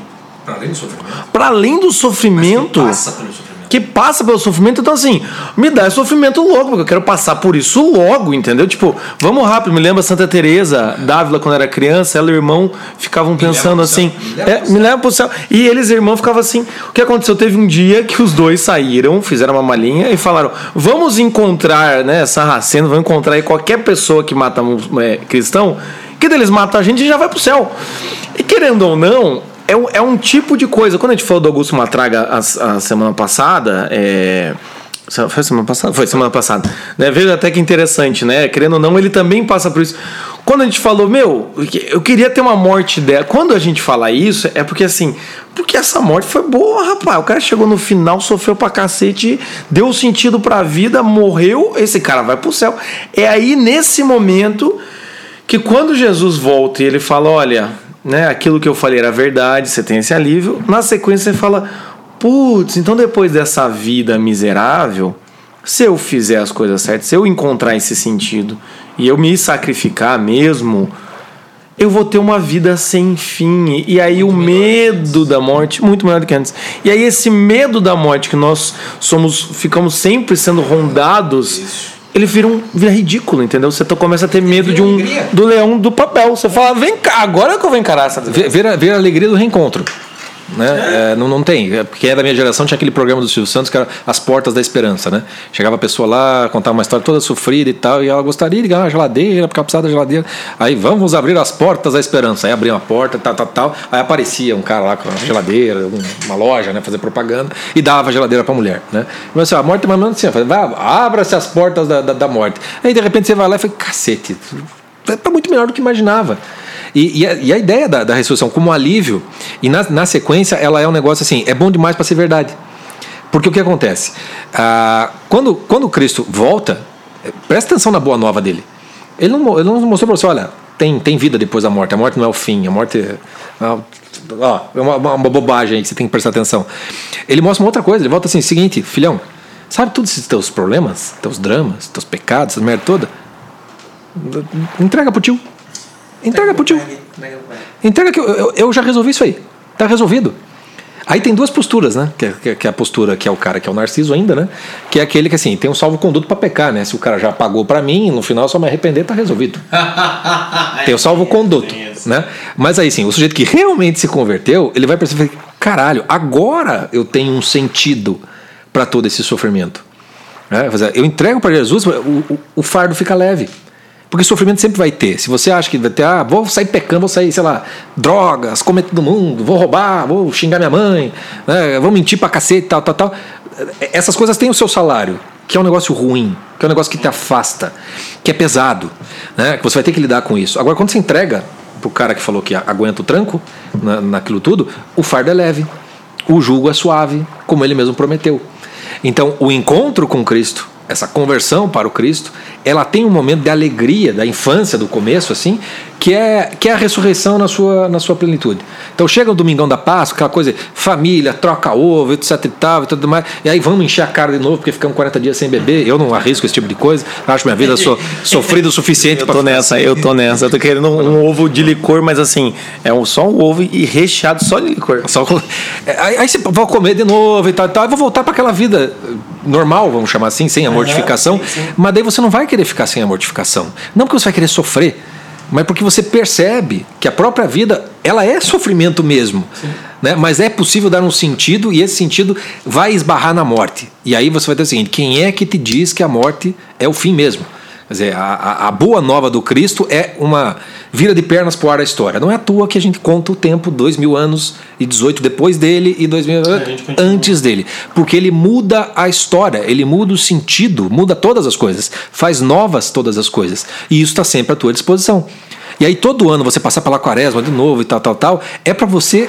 Para além do sofrimento.
para além do sofrimento
pelo sofrimento.
que passa pelo sofrimento, então assim, me dá sofrimento logo, porque eu quero passar por isso logo, entendeu? Tipo, vamos rápido, me lembra Santa Teresa d'Ávila quando era criança, ela e o irmão ficavam pensando
pro
assim,
céu, me leva
é,
pro
me leva pro céu. E eles, irmãos, ficavam assim, o que aconteceu? Teve um dia que os dois saíram, fizeram uma malinha e falaram, vamos encontrar, né, Sarraceno, vamos encontrar aí qualquer pessoa que mata um é, cristão, que deles matam a gente e já vai pro céu. E querendo ou não, é um, é um tipo de coisa. Quando a gente falou do Augusto Matraga a, a semana passada, é, Foi semana passada? Foi semana passada. Né? Veja até que interessante, né? Querendo ou não, ele também passa por isso. Quando a gente falou, meu, eu queria ter uma morte dela. Quando a gente fala isso, é porque assim, porque essa morte foi boa, rapaz. O cara chegou no final, sofreu pra cacete, deu sentido pra vida, morreu, esse cara vai pro céu. É aí nesse momento que quando Jesus volta e ele fala, olha, né, aquilo que eu falei era verdade, você tem esse alívio, na sequência você fala, putz, então depois dessa vida miserável, se eu fizer as coisas certas, se eu encontrar esse sentido e eu me sacrificar mesmo, eu vou ter uma vida sem fim. E aí muito o medo da morte, muito melhor do que antes. E aí esse medo da morte que nós somos, ficamos sempre sendo rondados, Isso. Ele vira, um, vira ridículo, entendeu? Você começa a ter medo de um do leão do papel. Você fala, vem cá, agora que eu vou encarar essa.
Vira, vira a alegria do reencontro né? É, não, não tem. É, porque é da minha geração, tinha aquele programa do Silvio Santos que era As Portas da Esperança, né? Chegava a pessoa lá, contava uma história toda sofrida e tal, e ela gostaria de ganhar uma geladeira, porque ela precisava da geladeira. Aí vamos abrir as portas da esperança. Aí abriam a porta, tal, tal, tal. Aí aparecia um cara lá com uma geladeira, uma loja, né? Fazer propaganda, e dava a geladeira pra mulher, né? Mas assim, a morte é mais assim, vai, abra-se as portas da, da, da morte. Aí de repente você vai lá e fala, cacete, tá muito melhor do que imaginava. E, e, a, e a, ideia da, da, ressurreição como alívio, e na, na, sequência ela é um negócio assim, é bom demais para ser verdade. Porque o que acontece? Ah, quando, quando Cristo volta, presta atenção na boa nova dele. Ele não, ele não mostrou para você, olha, tem, tem vida depois da morte, a morte não é o fim, a morte é, ó, é uma, uma, uma bobagem aí que você tem que prestar atenção. Ele mostra uma outra coisa, ele volta assim, seguinte, filhão, sabe todos esses teus problemas, teus dramas, teus pecados, essa merda toda? Entrega pro tio. Entrega pro tio. Entrega que eu, eu, eu, já resolvi isso aí. Tá resolvido. Aí tem duas posturas, né? Que, que, que, é a postura que é o cara que é o narciso ainda, né? Que é aquele que assim, tem um salvo-conduto para pecar, né? Se o cara já pagou para mim, no final só me arrepender, tá resolvido. tem o salvo-conduto, né? Mas aí sim, o sujeito que realmente se converteu, ele vai perceber, caralho, agora eu tenho um sentido para todo esse sofrimento. Né? Eu entrego para Jesus, o, o, o fardo fica leve. Porque sofrimento sempre vai ter. Se você acha que vai ter, ah, vou sair pecando, vou sair, sei lá, drogas, comer todo mundo, vou roubar, vou xingar minha mãe, né, vou mentir pra cacete, tal, tal, tal. Essas coisas têm o seu salário, que é um negócio ruim, que é um negócio que te afasta, que é pesado, né, que você vai ter que lidar com isso. Agora, quando você entrega pro cara que falou que aguenta o tranco na, naquilo tudo, o fardo é leve, o jugo é suave, como ele mesmo prometeu. Então, o encontro com Cristo essa conversão para o Cristo, ela tem um momento de alegria da infância, do começo, assim, que é, que é a ressurreição na sua, na sua plenitude. Então chega o Domingão da Páscoa, aquela coisa, família, troca ovo, etc e tal, e tudo mais, e aí vamos encher a cara de novo porque ficamos 40 dias sem beber. Eu não arrisco esse tipo de coisa, acho minha vida so, sofrida o suficiente
para. Eu tô nessa, eu tô nessa. Eu tô querendo um, um, ovo de licor, mas assim, é um, só um ovo e recheado só de licor. Só,
é, aí, aí você vai comer de novo e tal e tal, e vou voltar para aquela vida normal, vamos chamar assim, sem a mortificação, uhum, sim, sim. mas daí você não vai querer ficar sem a mortificação. Não porque você vai querer sofrer, mas porque você percebe que a própria vida ela é sofrimento mesmo, né? Mas é possível dar um sentido e esse sentido vai esbarrar na morte. E aí você vai ter o seguinte: quem é que te diz que a morte é o fim mesmo? Quer dizer, a, a, boa nova do Cristo é uma vira de pernas para o ar a história. Não é à toa que a gente conta o tempo, dois mil anos e 18 depois dele e dois mil antes dele. Porque ele muda a história, ele muda o sentido, muda todas as coisas, faz novas todas as coisas. E isso está sempre à tua disposição. E aí todo ano você passar pela quaresma de novo e tal, tal, tal, é para você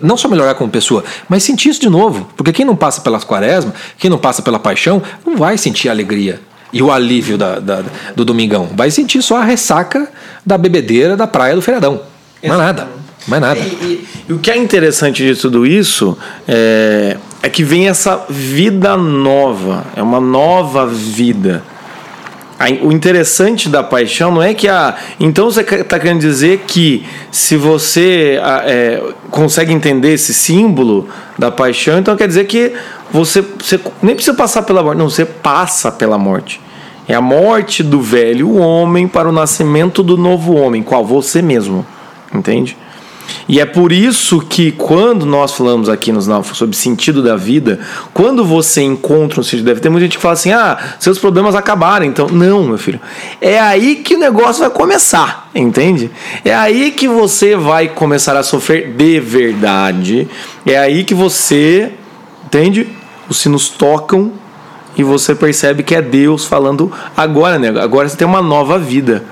não só melhorar como pessoa, mas sentir isso de novo. Porque quem não passa pela quaresma, quem não passa pela paixão, não vai sentir alegria e o alívio da, da, do domingão. Vai sentir só a ressaca da bebedeira da praia do feriadão. Mais nada. Mais nada. E,
e, e, o que é interessante de tudo isso é, é que vem essa vida nova. É uma nova vida. O interessante da paixão não é que a. Então você está querendo dizer que se você é, consegue entender esse símbolo da paixão, então quer dizer que você, você nem precisa passar pela morte, não, você passa pela morte. É a morte do velho homem para o nascimento do novo homem, qual você mesmo. Entende? E é por isso que quando nós falamos aqui nos sobre sentido da vida, quando você encontra um sentido da vida, tem muita gente que fala assim: "Ah, seus problemas acabaram". Então, não, meu filho. É aí que o negócio vai começar, entende? É aí que você vai começar a sofrer de verdade. É aí que você, entende? Os sinos tocam e você percebe que é Deus falando agora, né? Agora você tem uma nova vida,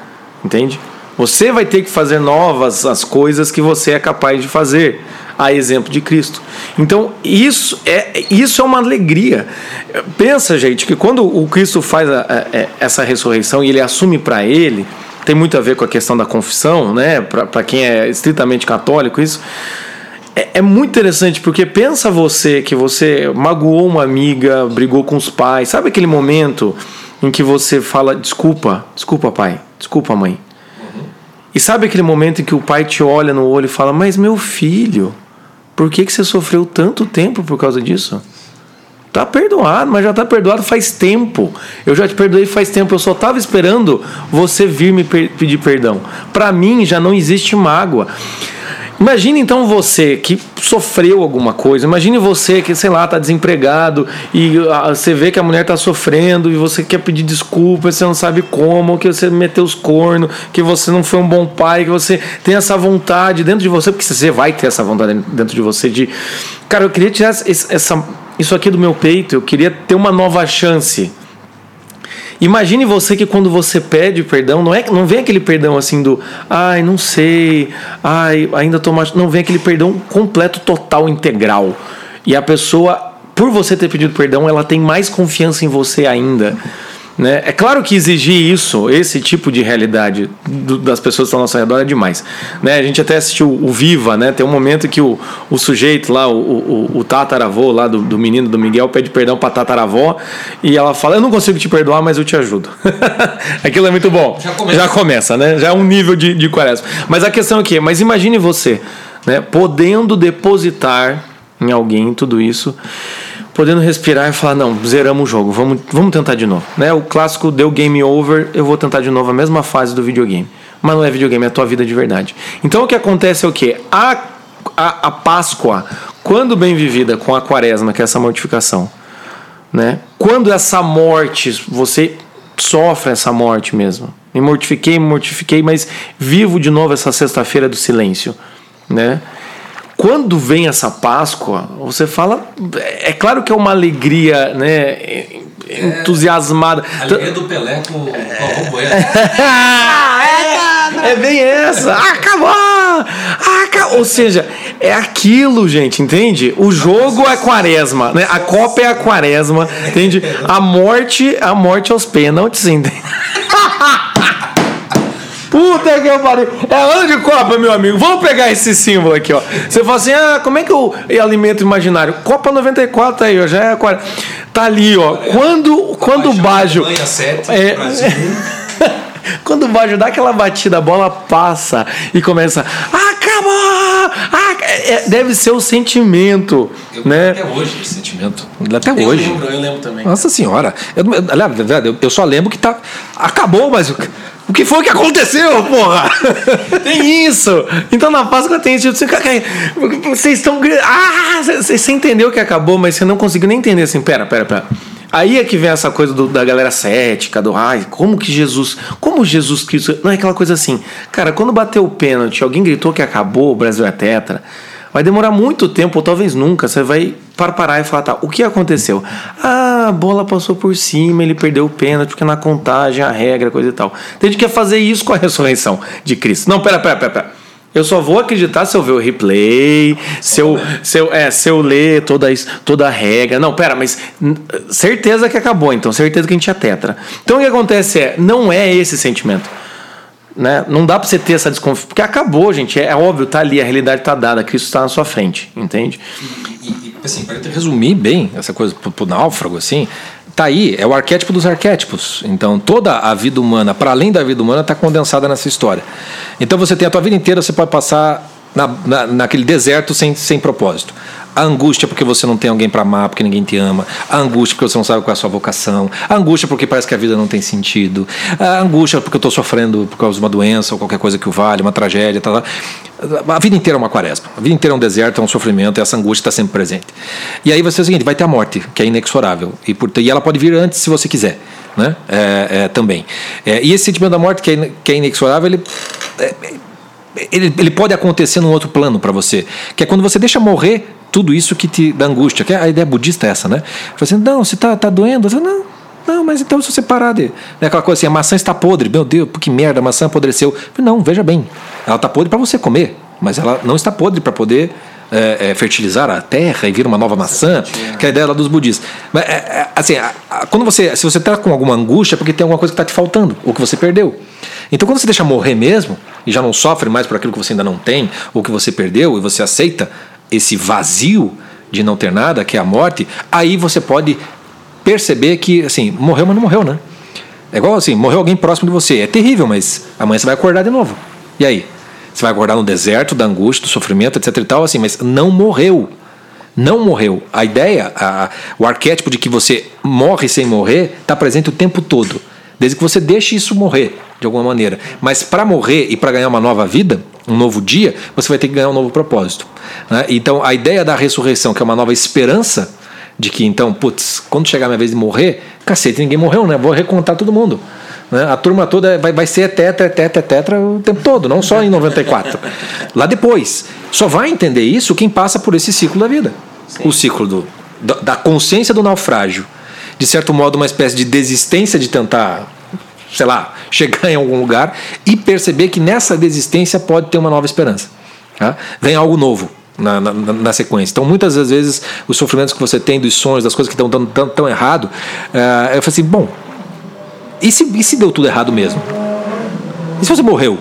entende? Você vai ter que fazer novas as coisas que você é capaz de fazer, a exemplo de Cristo. Então, isso é, isso é uma alegria. Pensa, gente, que quando o Cristo faz a, a, essa ressurreição e ele assume para ele, tem muito a ver com a questão da confissão, né? Para quem é estritamente católico, isso é, é, muito interessante porque pensa você que você magoou uma amiga, brigou com os pais, sabe aquele momento em que você fala desculpa, desculpa pai, desculpa mãe. E sabe aquele momento em que o pai te olha no olho e fala: Mas meu filho, por que, que você sofreu tanto tempo por causa disso? Tá perdoado, mas já tá perdoado faz tempo. Eu já te perdoei faz tempo. Eu só tava esperando você vir me pedir perdão. Para mim já não existe mágoa. Imagine então você que sofreu alguma coisa. Imagine você que, sei lá, tá desempregado e ah, você vê que a mulher tá sofrendo e você quer pedir desculpa, você não sabe como, que você meteu os cornos, que você não foi um bom pai, que você tem essa vontade dentro de você, porque você vai ter essa vontade dentro de você de, cara, eu queria tirar essa, isso aqui do meu peito, eu queria ter uma nova chance. Imagine você que quando você pede perdão, não é não vem aquele perdão assim do, ai, não sei, ai, ainda tô mais, não vem aquele perdão completo, total, integral. E a pessoa, por você ter pedido perdão, ela tem mais confiança em você ainda. Né? É claro que exigir isso, esse tipo de realidade do, das pessoas que estão ao nosso redor é demais. Né? A gente até assistiu o Viva, né? tem um momento que o, o sujeito lá, o, o, o tataravô lá do, do menino do Miguel, pede perdão para tataravó e ela fala: Eu não consigo te perdoar, mas eu te ajudo. Aquilo é muito bom. Já começa, Já começa né? Já é um nível de, de quaresma. Mas a questão aqui é: mas imagine você né, podendo depositar em alguém tudo isso podendo respirar e falar, não, zeramos o jogo, vamos, vamos tentar de novo. Né? O clássico deu game over, eu vou tentar de novo a mesma fase do videogame. Mas não é videogame, é a tua vida de verdade. Então o que acontece é o quê? A, a, a Páscoa, quando bem vivida com a quaresma, que é essa mortificação, né? quando essa morte, você sofre essa morte mesmo. Me mortifiquei, me mortifiquei, mas vivo de novo essa sexta-feira do silêncio, né? Quando vem essa Páscoa, você fala. É claro que é uma alegria, né? Entusiasmada.
É, alegria do Pelé com, com a
é, é bem essa. Acabou! Acabou! Ou seja, é aquilo, gente, entende? O jogo é quaresma, né? A Copa é a quaresma, entende? A morte, a morte aos pênaltis, entende? Puta que pariu. É ano de Copa, meu amigo. Vamos pegar esse símbolo aqui, ó. Você fala assim: ah, como é que eu alimento imaginário? Copa 94 aí, ó. Já é agora. Tá ali, ó. Quando, quando o Bajo. É, quando o Bajo dá aquela batida, a bola passa e começa. Acabou! Ah, é, deve ser o sentimento.
Eu
né?
Até hoje esse sentimento.
Até eu hoje.
Lembro, eu lembro também.
Nossa senhora. Eu, eu, eu só lembro que tá. Acabou, mas. O que foi que aconteceu, porra?
tem isso. Então na Páscoa tem isso. Vocês estão. Ah, você entendeu que acabou, mas você não conseguiu nem entender assim. Pera, pera, pera. Aí é que vem essa coisa do, da galera cética, do ai, como que Jesus. Como Jesus Cristo. Não é aquela coisa assim. Cara, quando bateu o pênalti, alguém gritou que acabou, o Brasil é tetra. Vai demorar muito tempo, ou talvez nunca. Você vai parar e falar, tá, o que aconteceu? Ah, a bola passou por cima, ele perdeu o pênalti, porque na contagem, a regra, coisa e tal. Tem gente que quer fazer isso com a ressurreição de Cristo. Não, pera, pera, pera, pera. Eu só vou acreditar se eu ver o replay, se eu, se eu, é, se eu ler toda, isso, toda a regra. Não, pera, mas certeza que acabou, então, certeza que a gente é tetra. Então o que acontece é, não é esse sentimento. Né? Não dá para você ter essa desconfiança. Porque acabou, gente. É, é, óbvio, tá ali, a realidade tá dada, Cristo está na sua frente, entende?
E, e assim, para resumir bem essa coisa pro, pro náufrago, assim, tá aí, é o arquétipo dos arquétipos. Então, toda a vida humana, para além da vida humana, está condensada nessa história. Então, você tem a tua vida inteira, você pode passar na, na, naquele deserto sem, sem propósito. A angústia porque você não tem alguém para amar, porque ninguém te ama. A angústia porque você não sabe qual é a sua vocação. A angústia porque parece que a vida não tem sentido. A angústia porque eu estou sofrendo por causa de uma doença ou qualquer coisa que o vale, uma tragédia. Tal, tal. A vida inteira é uma quaresma. A vida inteira é um deserto, é um sofrimento, e essa angústia está sempre presente. E aí você é o seguinte: vai ter a morte, que é inexorável. E, por, e ela pode vir antes se você quiser. Né? É, é, também. É, e esse sentimento da morte, que é, que é inexorável, ele é, ele, ele pode acontecer num outro plano para você, que é quando você deixa morrer tudo isso que te dá angústia. Que a ideia budista é essa, né? Fala assim, não, se tá, tá doendo, eu falo, não, não, mas então se você parar de. Né, aquela coisa assim, a maçã está podre, meu Deus, que merda, a maçã apodreceu. Não, veja bem, ela está podre para você comer, mas ela não está podre para poder é, é, fertilizar a terra e vir uma nova maçã, que é a ideia lá dos budistas. Mas, é, é, assim, a, a, quando você, se você está com alguma angústia, é porque tem alguma coisa que está te faltando, ou que você perdeu. Então, quando você deixa morrer mesmo, e já não sofre mais por aquilo que você ainda não tem, ou que você perdeu, e você aceita esse vazio de não ter nada, que é a morte, aí você pode perceber que, assim, morreu, mas não morreu, né? É igual assim, morreu alguém próximo de você. É terrível, mas amanhã você vai acordar de novo. E aí? Você vai acordar no deserto da angústia, do sofrimento, etc e tal, assim, mas não morreu. Não morreu. A ideia, a, o arquétipo de que você morre sem morrer, está presente o tempo todo. Desde que você deixe isso morrer, de alguma maneira. Mas para morrer e para ganhar uma nova vida, um novo dia, você vai ter que ganhar um novo propósito. Né? Então, a ideia da ressurreição, que é uma nova esperança, de que então, putz, quando chegar a minha vez de morrer, cacete, ninguém morreu, né? Vou recontar todo mundo. Né? A turma toda vai, vai ser tetra, tetra, tetra o tempo todo, não só em 94. Lá depois. Só vai entender isso quem passa por esse ciclo da vida. Sim. O ciclo do, da consciência do naufrágio. De certo modo, uma espécie de desistência de tentar, sei lá, chegar em algum lugar e perceber que nessa desistência pode ter uma nova esperança. Tá? Vem algo novo. Na, na, na, sequência. Então, muitas das vezes, os sofrimentos que você tem, dos sonhos, das coisas que estão dando tão, tão errado, uh, eu falei assim: bom, e se, e se deu tudo errado mesmo? E se você morreu?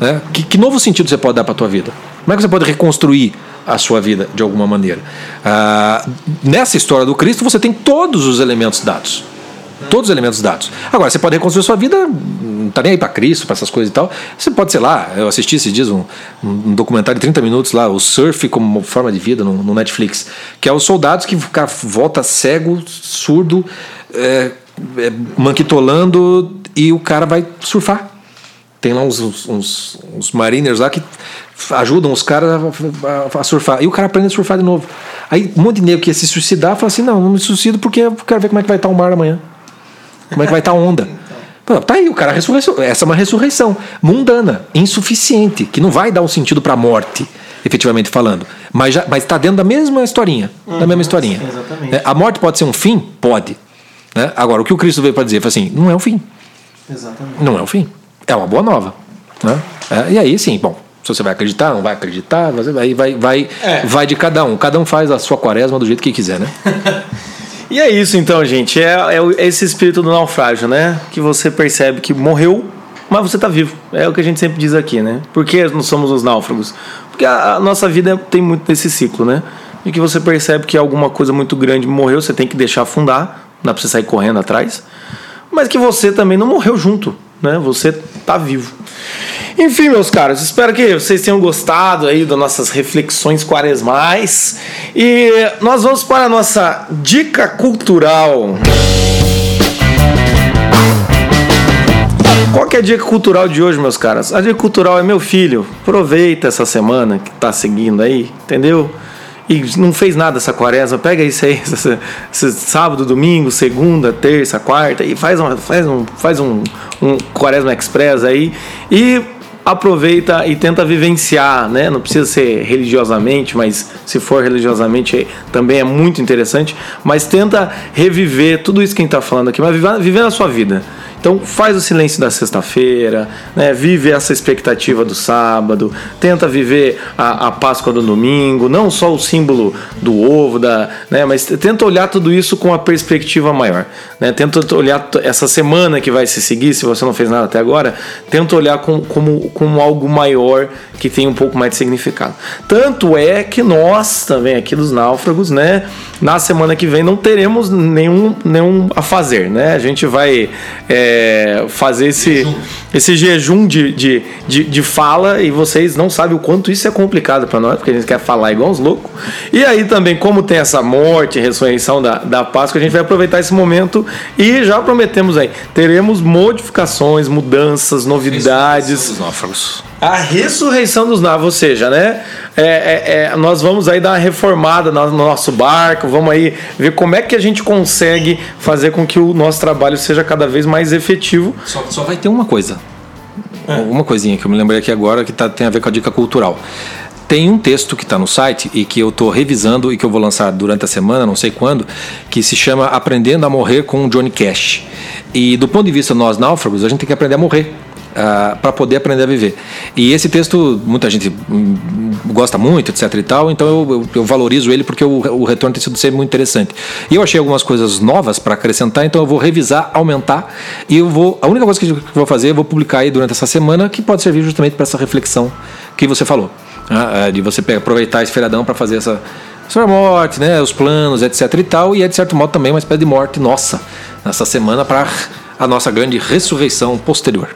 Né? Que, que novo sentido você pode dar para a tua vida? Como é que você pode reconstruir a sua vida de alguma maneira? Ah, nessa história do Cristo, você tem todos os elementos dados. Todos os elementos dados. Agora, você pode reconstruir sua vida, não está nem aí para Cristo, para essas coisas e tal. Você pode, sei lá, eu assisti esses dias um, um documentário de 30 minutos lá, o Surf como forma de vida no, no Netflix, que é os soldados que cara volta cego, surdo, é, é, manquitolando e o cara vai surfar. Tem lá uns, uns, uns mariners lá que ajudam os caras a, a, a, surfar. E o cara aprende a surfar de novo. Aí um monte de negro que ia se suicidar fala assim: não, não me suicido porque eu quero ver como é que vai estar o mar amanhã. Como é que vai estar a onda. Pô, tá aí, o cara ressurreição. Essa é uma ressurreição mundana, insuficiente, que não vai dar um sentido para a morte, efetivamente falando. Mas está mas tá dentro da mesma historinha. Uhum, da mesma historinha. Sim, exatamente. É, a morte pode ser um fim? Pode. Né? Agora, o que o Cristo veio para dizer foi assim: não é o fim. Exatamente. Não é o fim. É uma boa nova. Né? É, e aí, sim, bom, se você vai acreditar, não vai acreditar, aí vai, vai, é. vai de cada um. Cada um faz a sua quaresma do jeito que quiser, né?
e é isso então, gente. É, é esse espírito do naufrágio, né? Que você percebe que morreu, mas você está vivo. É o que a gente sempre diz aqui, né? Por que nós somos os náufragos? Porque a, a nossa vida tem muito desse ciclo, né? E que você percebe que alguma coisa muito grande morreu, você tem que deixar afundar dá pra você sair correndo atrás. Mas que você também não morreu junto, né? Você tá vivo. Enfim, meus caros, espero que vocês tenham gostado aí das nossas reflexões quaresmais. E nós vamos para a nossa dica cultural. Qual que é a dica cultural de hoje, meus caras? A dica cultural é meu filho. Aproveita essa semana que tá seguindo aí, entendeu? E não fez nada essa quaresma, pega isso aí, sábado, domingo, segunda, terça, quarta, e faz, uma, faz, um, faz um, um quaresma express aí e aproveita e tenta vivenciar, né? Não precisa ser religiosamente, mas se for religiosamente também é muito interessante. Mas tenta reviver tudo isso que a gente está falando aqui, mas viver, viver sua vida. Então faz o silêncio da sexta-feira, né? vive essa expectativa do sábado, tenta viver a, a, Páscoa do domingo, não só o símbolo do ovo, da, né? mas tenta olhar tudo isso com uma perspectiva maior. Né? Tenta olhar essa semana que vai se seguir, se você não fez nada até agora, tenta olhar com, como, como algo maior que tem um pouco mais de significado. Tanto é que nós também aqui dos náufragos, né, na semana que vem não teremos nenhum, nenhum a fazer, né? A gente vai é, fazer esse jejum, esse jejum de, de, de, de, fala e vocês não sabem o quanto isso é complicado para nós, porque a gente quer falar igual uns loucos. E aí também, como tem essa morte e ressurreição da, da Páscoa, a gente vai aproveitar esse momento e já prometemos aí, teremos modificações, mudanças, novidades. Dos náufragos. A ressurreição dos navios, ou seja, né? É, é, é, nós vamos aí dar uma reformada no, no, nosso barco, vamos aí ver como é que a gente consegue fazer com que o nosso trabalho seja cada vez mais efetivo.
Só, só vai ter uma coisa, é. uma coisinha que eu me lembrei aqui agora que tá, tem a ver com a dica cultural. tem um texto que está no site e que eu estou revisando e que eu vou lançar durante a semana, não sei quando, que se chama Aprendendo a Morrer com Johnny Cash. E do ponto de vista nós náufragos, a gente tem que aprender a morrer. Uh, ah, para poder aprender a viver. E esse texto, muita gente gosta muito, etc e tal, então eu, eu, eu valorizo ele porque o, o, retorno tem sido sempre muito interessante. E eu achei algumas coisas novas para acrescentar, então eu vou revisar, aumentar, e eu vou. A única coisa que eu vou fazer, eu vou publicar aí durante essa semana, que pode servir justamente para essa reflexão que você falou. Uh, de você aproveitar esse feriadão para fazer essa sobre a morte, né, os planos, etc e tal, e é de certo modo também uma espécie de morte nossa nessa semana para a nossa grande ressurreição posterior.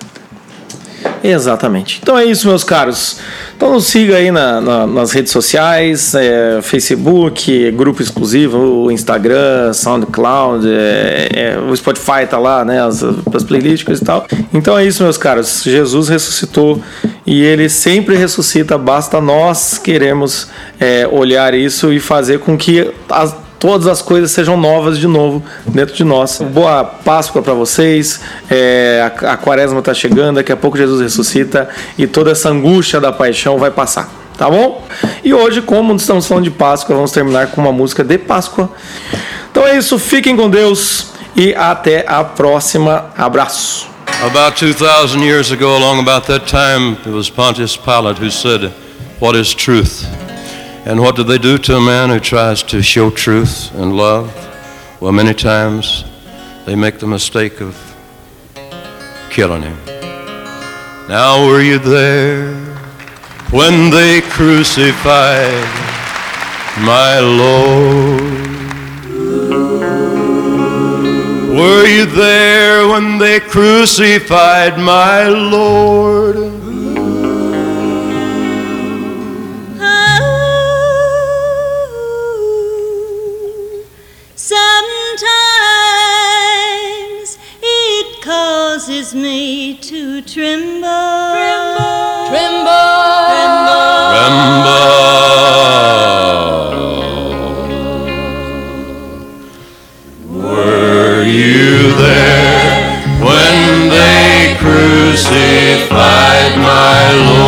Exatamente. Então é isso, meus caros. Então nos siga aí na, na, nas redes sociais, é, Facebook, grupo exclusivo, Instagram, SoundCloud, é, é, o Spotify tá lá, né? As, as playlists e tal. Então é isso, meus caros. Jesus ressuscitou e ele sempre ressuscita, basta nós queremos é, olhar isso e fazer com que as todas as coisas sejam novas de novo dentro de nós. Boa Páscoa para vocês. É, a, a quaresma está chegando, daqui a pouco Jesus ressuscita e toda essa angústia da paixão vai passar. Tá bom? E hoje, como estamos falando de Páscoa, vamos terminar com uma música de Páscoa. Então é isso, fiquem com Deus e até a próxima. Abraço.
About 2000 years ago, along about that time, it was Pontius Pilate who said, What is truth? And what do they do to a man who tries to show truth and love? Well, many times they make the mistake of killing him. Now, were you there when they crucified my Lord? Were you there when they crucified my Lord?
Causes me to tremble.
Tremble. Tremble.
Tremble. Were you there when they crucified my Lord?